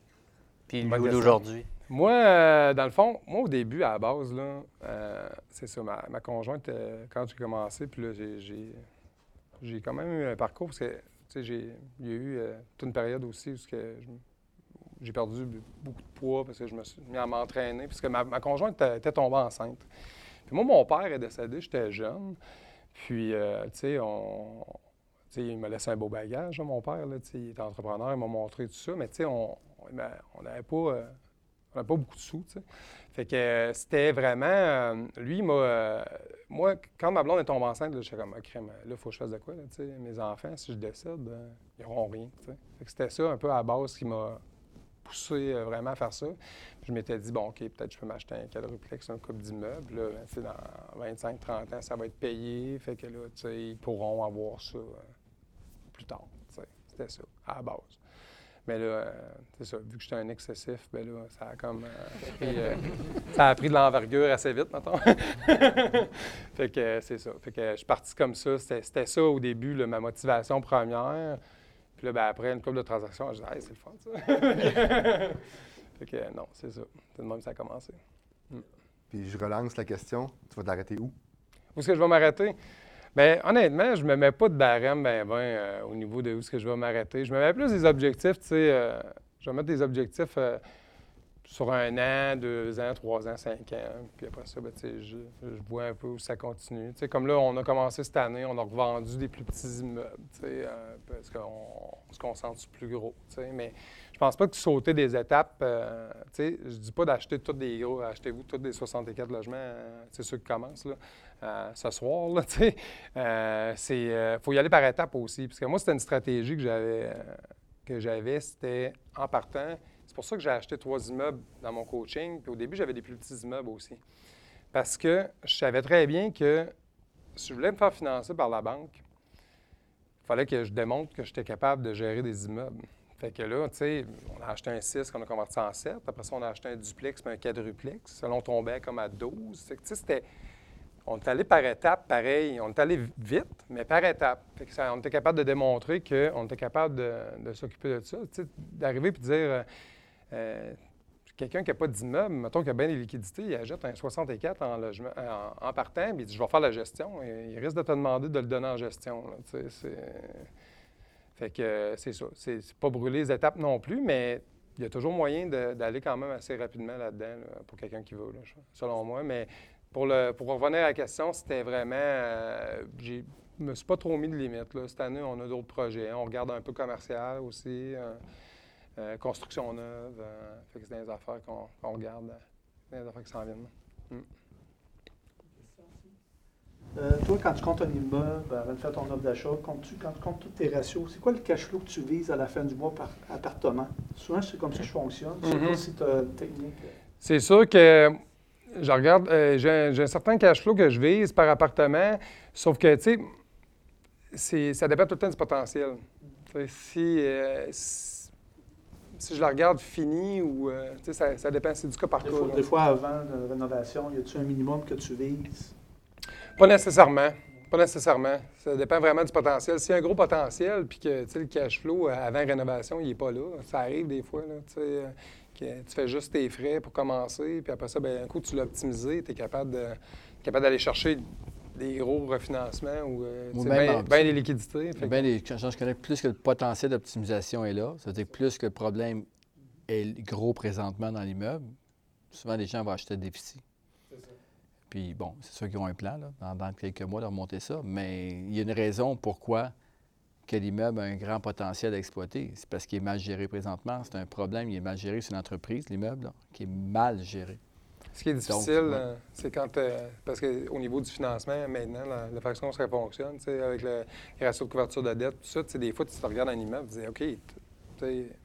puis lui d'aujourd'hui? Moi, euh, dans le fond, moi, au début, à la base, là, euh, c'est ça, ma, ma conjointe, euh, quand j'ai commencé, puis là, j'ai- j'ai quand même eu un parcours, parce que, tu sais, j'ai- il y a eu toute une période aussi où j'ai perdu beaucoup de poids, parce que je me suis mis à m'entraîner, parce que ma, ma conjointe était, tombée enceinte. Puis moi, mon père est décédé, j'étais jeune, puis, euh, tu sais, on... il m'a laissé un beau bagage, mon père. Là, il était entrepreneur, il m'a montré tout ça. Mais tu sais, on on n'avait pas, euh, on pas beaucoup de sous. Fait que euh, c'était vraiment. euh, lui, euh, moi, quand ma blonde est tombée enceinte, là, j'étais comme, ah, crème, là, il faut que je fasse de quoi. Mes enfants, si je décède, euh, ils n'auront rien, c'était ça un peu à la base qui m'a poussé vraiment à faire ça. Je m'étais dit, bon, OK, peut-être je peux m'acheter un quadruplex, un couple d'immeubles. Là, ben, dans 25-30 ans, ça va être payé. Fait que là, ils pourront avoir ça plus tard. C'était ça, à la base. Mais là, euh, c'est ça, vu que j'étais un excessif, ben là, ça a comme euh, pris, euh, ça a pris de l'envergure assez vite, mettons. <laughs> fait que c'est ça. Fait que je suis parti comme ça. C'était ça au début, là, ma motivation première. Puis là, ben, après une couple de transactions, je dis hey, c'est le fun, ça. <laughs> fait que non, c'est ça. C'est de même que ça a commencé. Mm. Puis je relance la question. Tu vas t'arrêter où? Où est-ce que je vais m'arrêter? Bien, honnêtement, je ne me mets pas de barème ben, ben, euh, au niveau de où est-ce que je vais m'arrêter. Je me mets plus des objectifs, tu sais. euh, je vais mettre des objectifs euh, sur un an, deux ans, trois ans, cinq ans. Puis après ça, ben, je, je vois un peu où ça continue. Tu sais, comme là, on a commencé cette année, on a revendu des plus petits immeubles, tu sais, parce qu'on on se concentre sur plus gros, tu sais. Mais je pense pas que sauter des étapes, tu sais, je dis pas d'acheter tous des gros, achetez-vous tous des 64 logements, c'est ceux qui commencent, là, euh, ce soir, <laughs> sais. Euh, euh, faut y aller par étapes aussi, parce que moi, c'était une stratégie que j'avais, que j'avais, c'était en partant, c'est pour ça que j'ai acheté trois immeubles dans mon coaching. Puis au début, j'avais des plus petits immeubles aussi. Parce que je savais très bien que si je voulais me faire financer par la banque, il fallait que je démontre que j'étais capable de gérer des immeubles. Fait que là, tu sais, on a acheté un 6 qu'on a converti en 7. Après ça, on a acheté un duplex puis un quadruplex. Selon on tombait comme à 12. Fait que, tu sais, c'était... On est allé par étapes, pareil. On est allé vite, mais par étapes. On était capable de démontrer qu'on était capable de, s'occuper de ça. D'arriver et de dire... euh, euh, quelqu'un qui n'a pas d'immeuble, mettons qu'il a bien des liquidités, il achète un 64 en, logement, en, partant, puis il dit Je vais faire la gestion. Il risque de te demander de le donner en gestion. là, Fait que c'est ça. C'est pas brûler les étapes non plus, mais il y a toujours moyen d'aller quand même assez rapidement là-dedans là, pour quelqu'un qui veut, selon moi. Mais pour, le, pour revenir à la question, c'était vraiment. euh, je me suis pas trop mis de limites. là. Cette année, on a d'autres projets. On regarde un peu commercial aussi. euh, euh, construction neuve. euh, fait que c'est des affaires qu'on regarde. des affaires qui s'en viennent. Euh, toi, quand tu comptes un immeuble, avant de faire ton offre d'achat, comptes-tu- quand tu comptes tous tes ratios, c'est quoi le cash flow que tu vises à la fin du mois par appartement? Souvent, c'est comme ça que je fonctionne. Si tu as une technique. C'est sûr que je regarde, euh, j'ai un- certain cash flow que je vise par appartement, sauf que, tu sais, ça dépend tout le temps du potentiel. Si, euh, si, si je la regarde finie ou, euh, tu sais, ça, ça dépend, c'est du cas par Des cas. là. des fois, avant la rénovation, y a-tu un minimum que tu vises? Pas nécessairement. Pas nécessairement. Ça dépend vraiment du potentiel. S'il y a un gros potentiel, puis que le cash flow avant rénovation, il n'est pas là, ça arrive des fois. Là, tu que fais juste tes frais pour commencer, puis après ça, ben, un coup, tu l'as optimisé, tu es capable de- capable d'aller chercher des gros refinancements ou euh, Ou bien en bien dessous. des liquidités. Fait que- Ben, les- quand je connais plus que le potentiel d'optimisation est là, ça veut dire que plus que le problème est gros présentement dans l'immeuble, souvent les gens vont acheter des déficit. Puis bon, c'est sûr qu'ils ont un plan là, dans, dans quelques mois de remonter ça, mais il y a une raison pourquoi que l'immeuble a un grand potentiel à exploiter. C'est parce qu'il est mal géré présentement. C'est un problème, il est mal géré. C'est une entreprise, l'immeuble, qui est mal géré. Ce qui est difficile, ouais. euh, c'est quand. euh, parce qu'au niveau du financement, maintenant, la, la façon dont ça fonctionne, tu sais, avec le, les ratios de couverture de dette, tout ça, des fois, tu te regardes un immeuble, tu dis, OK,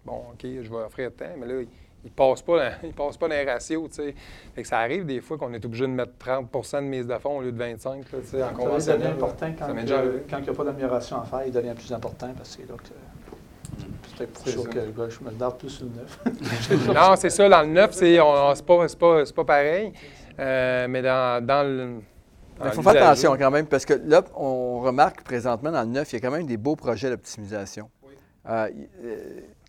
bon, OK, je vais offrir tant, mais là, il ne passe pas, dans- <laughs> il passe pas dans les ratios, tu sais. Fait que ça arrive des fois qu'on est obligé de mettre 30% de mise de fonds au lieu de 25, là, tu sais, en Ça va donner conventionnel. important quand, Ça déjà quand il n'y a pas d'amélioration à faire, il devient plus important parce que c'est là que. C'est peut-être pour ça. que gars, je me garde plus sur le neuf. <laughs> <laughs> non, c'est ça, dans le neuf, c'est on- c'est pas, c'est pas, c'est pas pareil. Euh, mais dans, dans le. Il faut faire attention quand même, parce que là, on remarque présentement dans le neuf, il y a quand même des beaux projets d'optimisation. Euh, y- euh, qu'on-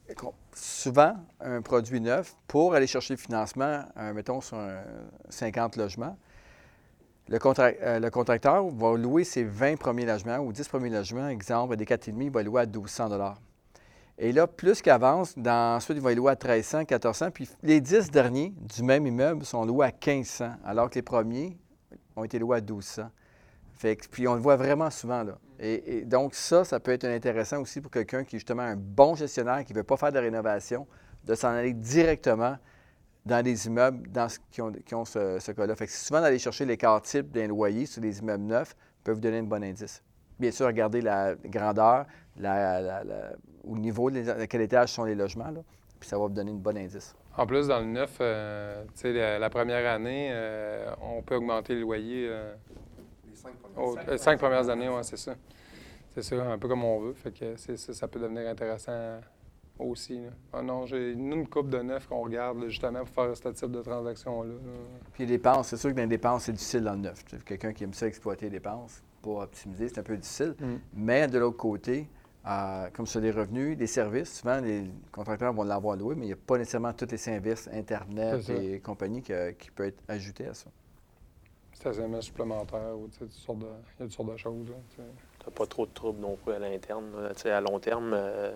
souvent, un produit neuf, pour aller chercher le financement, euh, mettons sur un 50 logements, euh, le contracteur va louer ses 20 premiers logements ou 10 premiers logements, exemple, des 4,5, il va louer à 1200 Et là, plus qu'avance, dans, ensuite, il va louer à 1300, 1400, puis les 10 derniers du même immeuble sont loués à 1500, alors que les premiers ont été loués à 1200. Fait que- puis on le voit vraiment souvent, là. Et, donc ça, ça peut être intéressant aussi pour quelqu'un qui est justement un bon gestionnaire, qui ne veut pas faire de rénovation, de s'en aller directement dans des immeubles dans ce- qui ont, ce, cas-là. Fait que souvent d'aller chercher l'écart type d'un loyer sur des immeubles neufs peut vous donner un bon indice. Bien sûr, regardez la grandeur, la, la- au niveau de, quel étage sont les logements, puis ça va vous donner une bonne indice. En plus, dans le neuf, euh, la première année, euh, on peut augmenter le loyer. euh, aux- euh, cinq premières années, oui, c'est ça. C'est ça, un peu comme on veut. Fait que c'est ça, ça peut devenir intéressant aussi. là. Ah non, j'ai nous, une coupe de neuf qu'on regarde là, justement pour faire ce type de transaction-là. là. Puis les dépenses, c'est sûr que dans les dépenses, c'est difficile dans le neuf. Quelqu'un qui aime ça exploiter les dépenses pour optimiser, c'est un peu difficile. Mm. Mais de l'autre côté, euh, comme sur les revenus, les services, souvent les contracteurs vont l'avoir loué, mais il n'y a pas nécessairement tous les services, Internet et compagnie que- qui peut être ajouté à ça. C'est SMS supplémentaire ou tu sais, toutes sortes de- il y a toutes sortes de choses. là, tu. Tu pas trop de troubles non plus à l'interne. sais, À long terme, euh,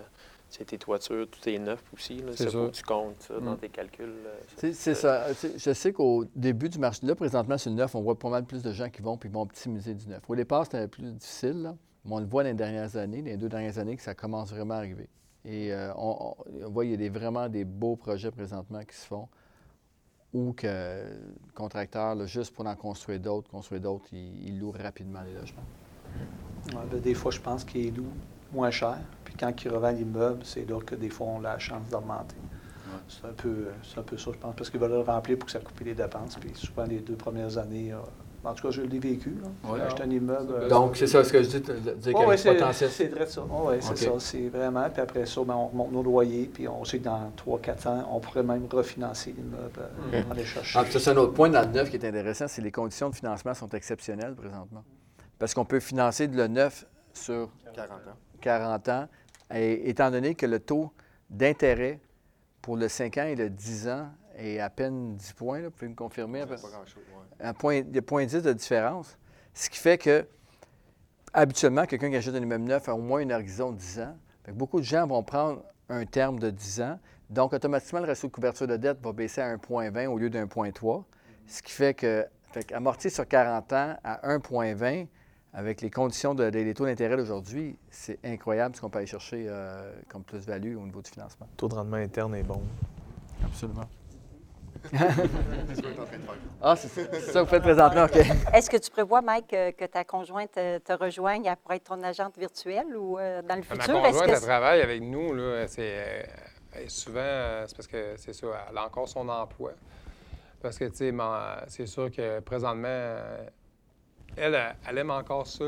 tes toitures, tout est neuf aussi. C'est Ça, tu comptes ça dans Mm. tes calculs. sais, C'est ça. Tu sais, Je sais qu'au début du marché, là, présentement, sur le neuf, on voit pas mal plus de gens qui vont puis vont optimiser du neuf. Au départ, c'était plus difficile, là, mais on le voit dans les dernières années, dans les deux dernières années, que ça commence vraiment à arriver. Et euh, on, on- on voit qu'il y a des- vraiment des beaux projets présentement qui se font ou que le contracteur, là, juste pour en construire d'autres, construire d'autres, il, il loue rapidement les logements. Ouais, ben, des fois, je pense qu'ils louent moins cher. Puis quand ils revendent l'immeuble, c'est là que des fois, on a la chance d'augmenter. C'est un, peu, c'est un peu ça, je pense, parce qu'ils veulent le remplir pour que ça coupe les dépenses. Puis souvent, les deux premières années, euh, en tout cas, je l'ai vécu. là. Ouais. J'ai acheté un immeuble. euh, Donc, c'est ça ce que je dis, dire Oh, ouais, c'est, potentiel. c'est vrai ça. Oh, ouais, c'est ça. C'est vraiment. Puis après ça, ben, on remonte nos loyers. Puis on sait que dans 3-4 ans, on pourrait même refinancer l'immeuble. euh, Mm. aller chercher. Ah, c'est un autre point dans le neuf qui est intéressant, c'est les conditions de financement sont exceptionnelles présentement. Parce qu'on peut financer de le neuf sur 40 ans. 40 ans, et, étant donné que le taux d'intérêt pour le 5 ans et le 10 ans est à peine 10 points, là, vous pouvez me confirmer? C'est pas grand-chose, ouais. un point, il y a 0.10 de différence. Ce qui fait que, habituellement, quelqu'un qui achète un immeuble neuf a au moins un horizon de 10 ans. Fait que beaucoup de gens vont prendre un terme de 10 ans. Donc, automatiquement, le ratio de couverture de dette va baisser à 1,20 au lieu d'un 1,3. Ce qui fait que, fait qu'amorti sur 40 ans à 1,20, avec les conditions de, des taux d'intérêt d'aujourd'hui, c'est incroyable ce qu'on peut aller chercher euh, comme plus-value au niveau du financement. Le taux de rendement interne est bon. Absolument. C'est ce qu'on est en train de faire. Ah, c'est ça, c'est ça que vous faites présentement, OK. <laughs> Est-ce que tu prévois, Mike, euh, que ta conjointe euh, te rejoigne pour être ton agente virtuelle ou euh, dans le Ma futur? Est-ce conjointe, que elle travaille avec nous. Là, c'est, euh, souvent, c'est parce que c'est ça, elle a encore son emploi. Parce que, tu sais, ma- c'est sûr que présentement, elle, elle, aime encore ça,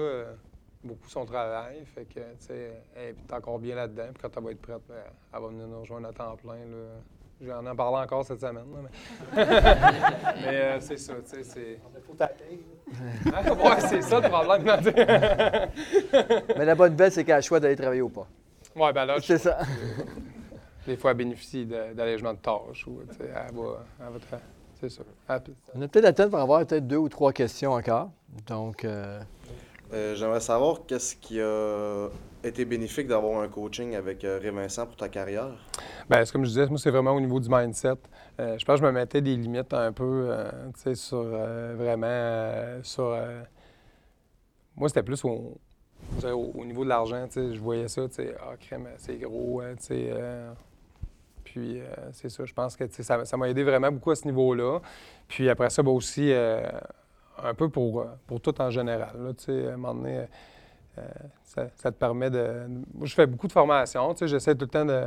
beaucoup son travail. Fait que, tu sais, elle est encore bien là-dedans. Puis quand elle va être prête, ben, elle va venir nous rejoindre à temps plein. Là. J'en ai parlé encore cette semaine. là, mais <laughs> mais, euh, c'est ça, tu sais, c'est... faut. Ah, <laughs> ouais, c'est ça le problème. <laughs> Mais la bonne nouvelle, c'est qu'elle a le choix d'aller travailler ou pas. Ouais, ben là, C'est ça. Des fois, elle bénéficie de- d'allègement de tâches ou, tu sais, elle va, elle va tra- C'est ça. Elle- On a peut-être la tête pour avoir peut-être deux ou trois questions encore. Donc, euh, Euh, J'aimerais savoir qu'est-ce qui a été bénéfique d'avoir un coaching avec euh, Ray Vincent pour ta carrière. C'est comme je disais, moi, c'est vraiment au niveau du mindset. Euh, je pense que je me mettais des limites un peu, tu sais, sur vraiment, sur... moi, c'était plus au, niveau de l'argent, tu sais, je voyais ça, tu sais, ah, crème, c'est gros, euh, tu sais... puis, c'est ça, je pense que ça m'a aidé vraiment beaucoup à ce niveau-là. Puis après ça, ben, aussi, un peu pour, euh, pour tout en général, là, tu sais, à un moment donné... euh, euh, ça, ça te permet de... Je fais beaucoup de formations, tu sais, j'essaie tout le temps de,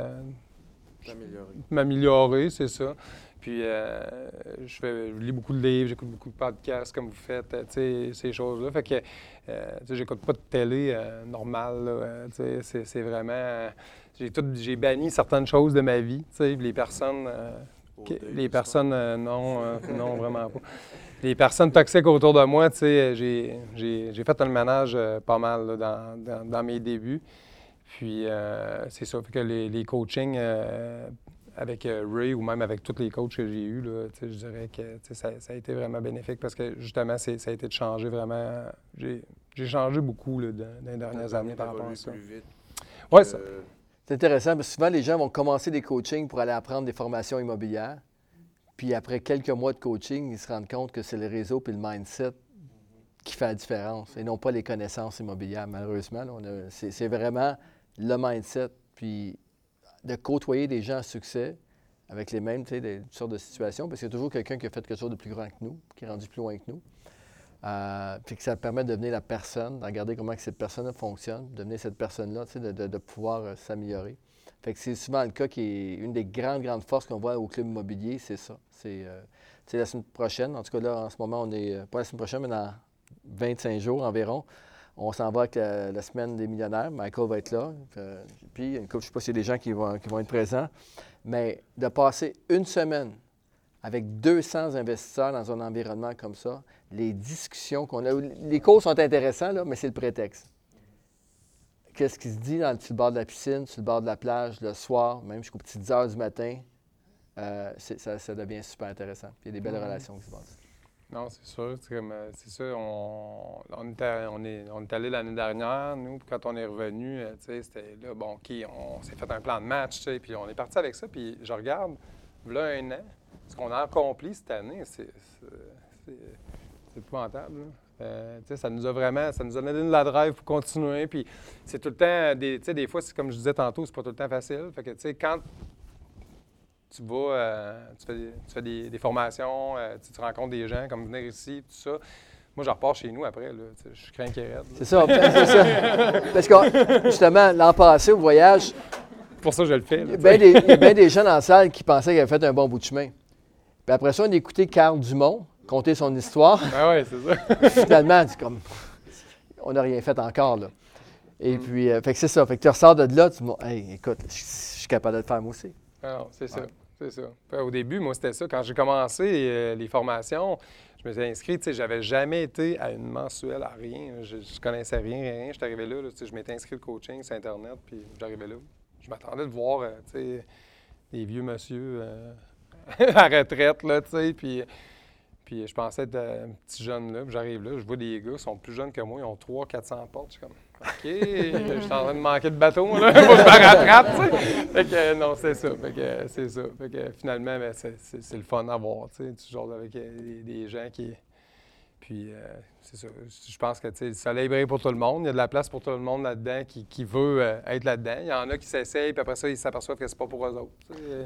m'améliorer, c'est ça. Puis euh, je, fais, je lis beaucoup de livres, j'écoute beaucoup de podcasts comme vous faites, tu sais, ces choses-là. Fait que, euh, tu sais, j'écoute pas de télé normale, tu sais, c'est, c'est vraiment... j'ai, tout, j'ai banni certaines choses de ma vie, tu sais, les personnes... les personnes, non, non, vraiment pas. <laughs> Les personnes toxiques autour de moi, tu sais, j'ai, j'ai, j'ai fait un ménage euh, pas mal là, dans, dans- dans mes débuts. Puis euh, c'est ça, fait que les, les coachings euh, avec Ray ou même avec tous les coachs que j'ai eus, là, tu sais, je dirais que tu sais, ça, ça a été vraiment bénéfique parce que justement, ça a été de changer vraiment. J'ai, j'ai changé beaucoup là, dans, dans les dernières années par rapport à ça. plus vite Ouais, ça. c'est intéressant parce que souvent, les gens vont commencer des coachings pour aller apprendre des formations immobilières. Puis après quelques mois de coaching, ils se rendent compte que c'est le réseau puis le mindset qui fait la différence et non pas les connaissances immobilières, malheureusement. c'est, vraiment le mindset, puis de côtoyer des gens à succès avec les mêmes, des sortes de situations, parce qu'il y a toujours quelqu'un qui a fait quelque chose de plus grand que nous, qui est rendu plus loin que nous. Euh, puis que ça permet de devenir la personne, de regarder comment que cette personne fonctionne, de devenir cette personne-là, de, de- de pouvoir euh, s'améliorer. Fait que c'est souvent le cas qui est une des grandes, grandes forces qu'on voit au club immobilier, c'est ça. C'est euh, la semaine prochaine, en tout cas là, en ce moment, on est, euh, pas la semaine prochaine, mais dans 25 jours environ, on s'en va avec la, semaine des millionnaires. Michael va être là. Puis, une je ne sais pas s'il y a des gens qui vont, qui vont être présents, mais de passer une semaine avec 200 investisseurs dans un environnement comme ça, les discussions qu'on a, les cours sont intéressants, là, mais c'est le prétexte. Qu'est-ce qui se dit dans, sur le bord de la piscine, sur le bord de la plage, le soir, même jusqu'aux petites heures du matin, euh, ça, ça devient super intéressant. Puis il y a des belles relations qui se passent. Non, c'est sûr. C'est euh. On, est, on est allé l'année dernière, nous, puis quand on est revenu, euh, c'était là, bon, OK, on s'est fait un plan de match, puis on est parti avec ça, puis je regarde, là, un an, ce qu'on a accompli cette année, c'est, épouvantable, là. Euh, ça nous a vraiment, ça nous a donné de la drive pour continuer, puis c'est tout le temps, des, tu sais, des fois, c'est comme je disais tantôt, c'est pas tout le temps facile, fait que, tu sais, quand tu vas, euh, tu fais, des, tu fais des- des formations, euh, tu, rencontres des gens, comme venir ici, tout ça. Moi, je repars chez nous après, là. Je crains qu'il raide. C'est ça, c'est ça. Parce que justement, l'an passé, au voyage, pour ça je le fais. Il y a bien des, il y a bien des gens dans la salle qui pensaient qu'il avait fait un bon bout de chemin. Puis après ça, on a écouté Carl Dumont conter son histoire. Ah ouais, c'est ça. <laughs> Finalement, c'est comme, on n'a rien fait encore, là. Et puis, euh, fait que c'est ça. Fait que tu ressors de là, tu dis, bon, hey, écoute, je suis capable de le faire moi aussi. Ah non, c'est ça. C'est ça. Puis, au début, moi, c'était ça. Quand j'ai commencé euh, les formations, je me suis inscrit, tu sais, j'avais jamais été à une mensuelle, à rien. Je, je connaissais rien, rien. J'étais arrivé là, là, tu sais, je m'étais inscrit au coaching sur Internet, puis j'arrivais là. Je m'attendais de voir, euh, tu sais, des vieux monsieur <laughs> à retraite, là, tu sais, puis... Puis je pensais être un petit jeune là, puis j'arrive là, je vois des gars, ils sont plus jeunes que moi, ils ont 300-400 portes. Je suis comme, OK, <laughs> je suis en train de manquer de bateau, là, <laughs> faut que je me rattrape, tu sais. Fait que non, c'est ça. Fait que c'est ça. Fait que finalement, ben, c'est, le fun à voir, tu sais, toujours avec euh, des, des gens qui. Puis euh, c'est ça. Je pense que le soleil brille pour tout le monde. Il y a de la place pour tout le monde là-dedans qui, qui veut euh, être là-dedans. Il y en a qui s'essayent, puis après ça, ils s'aperçoivent que c'est pas pour eux autres.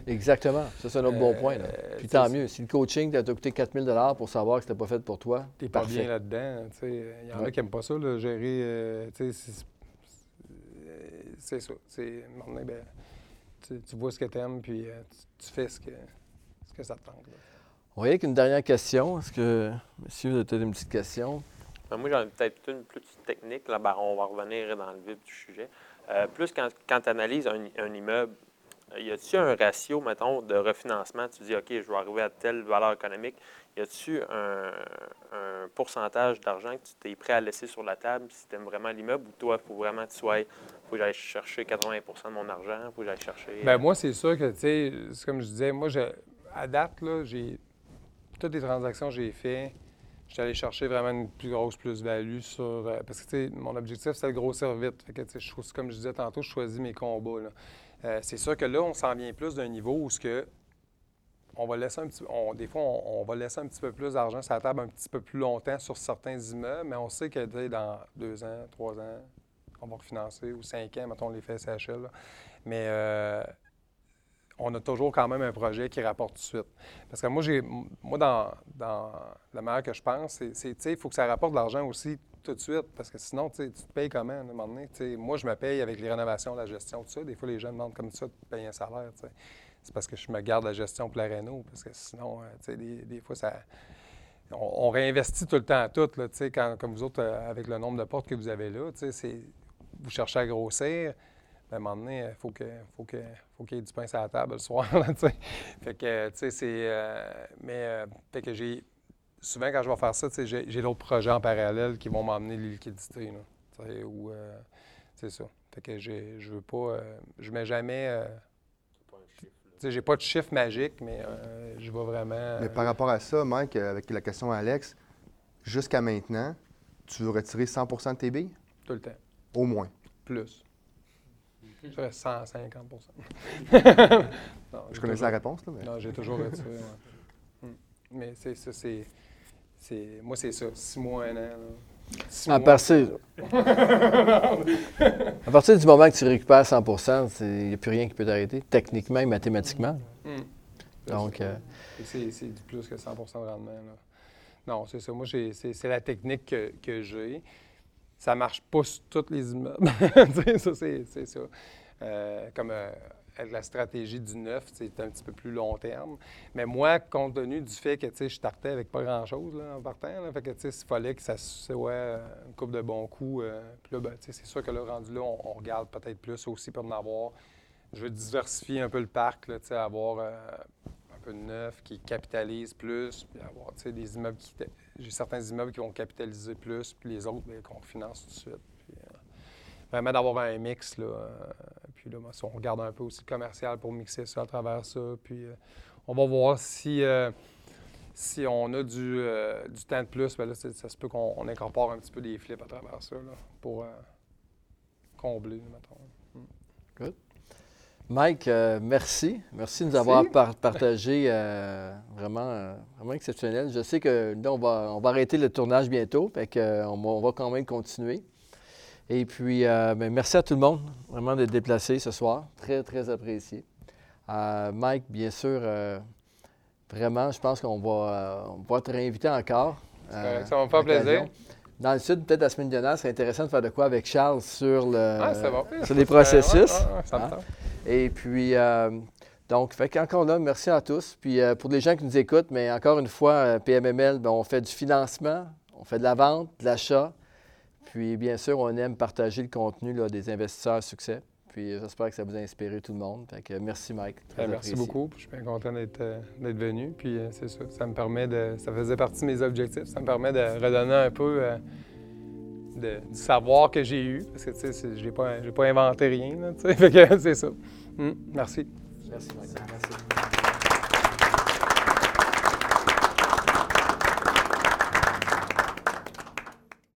Exactement. Ça, c'est un autre bon Euh, point. là. Puis tant mieux. Si le coaching t'a coûté 4000 pour savoir que c'était pas fait pour toi, T'es pas bien là-dedans. Il y en a qui n'aiment pas ça, là, gérer. euh, c'est- ça. C'est, ben, tu, tu vois ce que tu aimes, puis euh, tu, tu fais ce que, ce que ça te tente. là. On va y aller avec une dernière question. Est-ce que, monsieur, vous avez peut-être une petite question? Ben, moi, j'en ai peut-être une plus petite technique. Là, Ben, on va revenir dans le vif du sujet. Euh, plus quand, quand tu analyses un, un immeuble, euh, y a-tu un ratio, mettons, de refinancement? Tu dis, OK, je vais arriver à telle valeur économique. Y a-tu un, un pourcentage d'argent que tu t'es prêt à laisser sur la table si tu aimes vraiment l'immeuble ou toi, il faut vraiment que tu sois. faut que j'aille chercher 80% de mon argent, faut que j'aille chercher? Ben, moi, c'est sûr que, tu sais, c'est comme je disais, moi, je, à date, là, j'ai. Toutes les transactions que j'ai faites, j'étais allé chercher vraiment une plus grosse plus-value sur. euh, parce que, mon objectif, c'était de grossir vite. Fait que, comme je disais tantôt, je choisis mes combats. Euh, c'est sûr que là, on s'en vient plus d'un niveau où ce que. On va laisser un petit, on- des fois, on, va laisser un petit peu plus d'argent sur la table un petit peu plus longtemps sur certains immeubles, mais on sait que dans deux ans, trois ans, on va refinancer, ou cinq ans, mettons, les faits SHL. Mais euh, on a toujours quand même un projet qui rapporte tout de suite. Parce que moi, j'ai, moi dans, la manière que je pense, c'est, il faut que ça rapporte de l'argent aussi tout de suite, parce que sinon, tu te payes comment, à un moment donné? Moi, je me paye avec les rénovations, la gestion, tout ça. Des fois, les gens demandent comme ça de payer un salaire. C'est parce que je me garde la gestion pour la réno, parce que sinon, euh, des, des fois, ça... On, réinvestit tout le temps à tout, là, quand, comme vous autres, euh, avec le nombre de portes que vous avez là. Vous cherchez à grossir, à un moment donné, il faut que, faut que, faut qu'il y ait du pain sur la table le soir. <laughs> là, fait que, tu sais, c'est. euh, mais, euh, fait que j'ai. Souvent, quand je vais faire ça, j'ai, j'ai d'autres projets en parallèle qui vont m'emmener les liquidités. Là, ou. euh, c'est ça. Fait que j'ai, je veux pas. euh, je mets jamais. euh, sais, j'ai pas de chiffre magique, mais euh, je vais vraiment. Mais par rapport à ça, Mike, euh, avec la question à Alex, jusqu'à maintenant, tu veux retirer 100% de tes billes? Tout le temps. Au moins. Plus. Je fais 150 <laughs> Non, Je connaissais la réponse, là, mais- Non, j'ai toujours retiré. ouais. <laughs> Hmm. Mais c'est ça, c'est. c'est- Moi, c'est ça. Six mois, un an. là. Six À mois, partir, <laughs> à partir du moment que tu récupères 100% il n'y a plus rien qui peut t'arrêter, techniquement et mathématiquement. Hmm. Donc, euh, C'est du plus que 100 de rendement. là. Non, c'est ça. Moi, c'est c'est la technique que, que j'ai. Ça marche pas sur tous les immeubles. <laughs> Ça, c'est ça. Euh, comme euh, la stratégie du neuf, c'est un petit peu plus long terme. Mais moi, compte tenu du fait que je startais avec pas grand-chose en partant, fait que s'il fallait que ça soit une coupe de bons coups, euh, puis là, ben, c'est sûr que là, rendu là, on, regarde peut-être plus aussi pour en avoir. Je veux diversifier un peu le parc, avoir un peu de neuf qui capitalise plus, puis avoir des immeubles qui. J'ai certains immeubles qui vont capitaliser plus, puis les autres qu'on finance tout de suite. Euh, vraiment d'avoir un mix. Là, euh, puis là, ben, si on regarde un peu aussi le commercial pour mixer ça à travers ça. Puis euh, on va voir si, si on a du, du temps de plus, ben là, ça se peut qu'on on incorpore un petit peu des flips à travers ça pour combler, mettons. Mm. Good. Mike, euh, merci. Merci de nous avoir par- partagé euh, vraiment, euh, vraiment exceptionnel. Je sais que là, on va, on va arrêter le tournage bientôt, fait que, euh, on, va, on va quand même continuer. Et puis, ben, merci à tout le monde vraiment d'être déplacé ce soir. Très, très apprécié. Mike, bien sûr, vraiment, je pense qu'on va, on va te réinviter encore. correct, ça va me faire plaisir. Dans le sud, peut-être la semaine dernière, c'est intéressant de faire de quoi avec Charles sur, le, Ah, sur les ouais, processus. ouais, ouais, ça me Hein? Et puis, euh, donc, fait qu'encore là, merci à tous. Puis euh, pour les gens qui nous écoutent, mais encore une fois, euh, PMML, ben, on fait du financement, on fait de la vente, de l'achat. Puis bien sûr, on aime partager le contenu là, des investisseurs à succès. Puis j'espère que ça vous a inspiré tout le monde. Fait que merci Mike. Très Ben, merci beaucoup. Je suis bien content d'être euh, d'être venu. Puis euh, c'est ça. Ça me permet de. Ça faisait partie de mes objectifs. Ça me permet de redonner un peu euh, de- du savoir que j'ai eu. Parce que tu sais, j'ai pas, j'ai pas inventé rien. Là, <laughs> fait que c'est ça. Hum, merci. Merci Mike. Merci.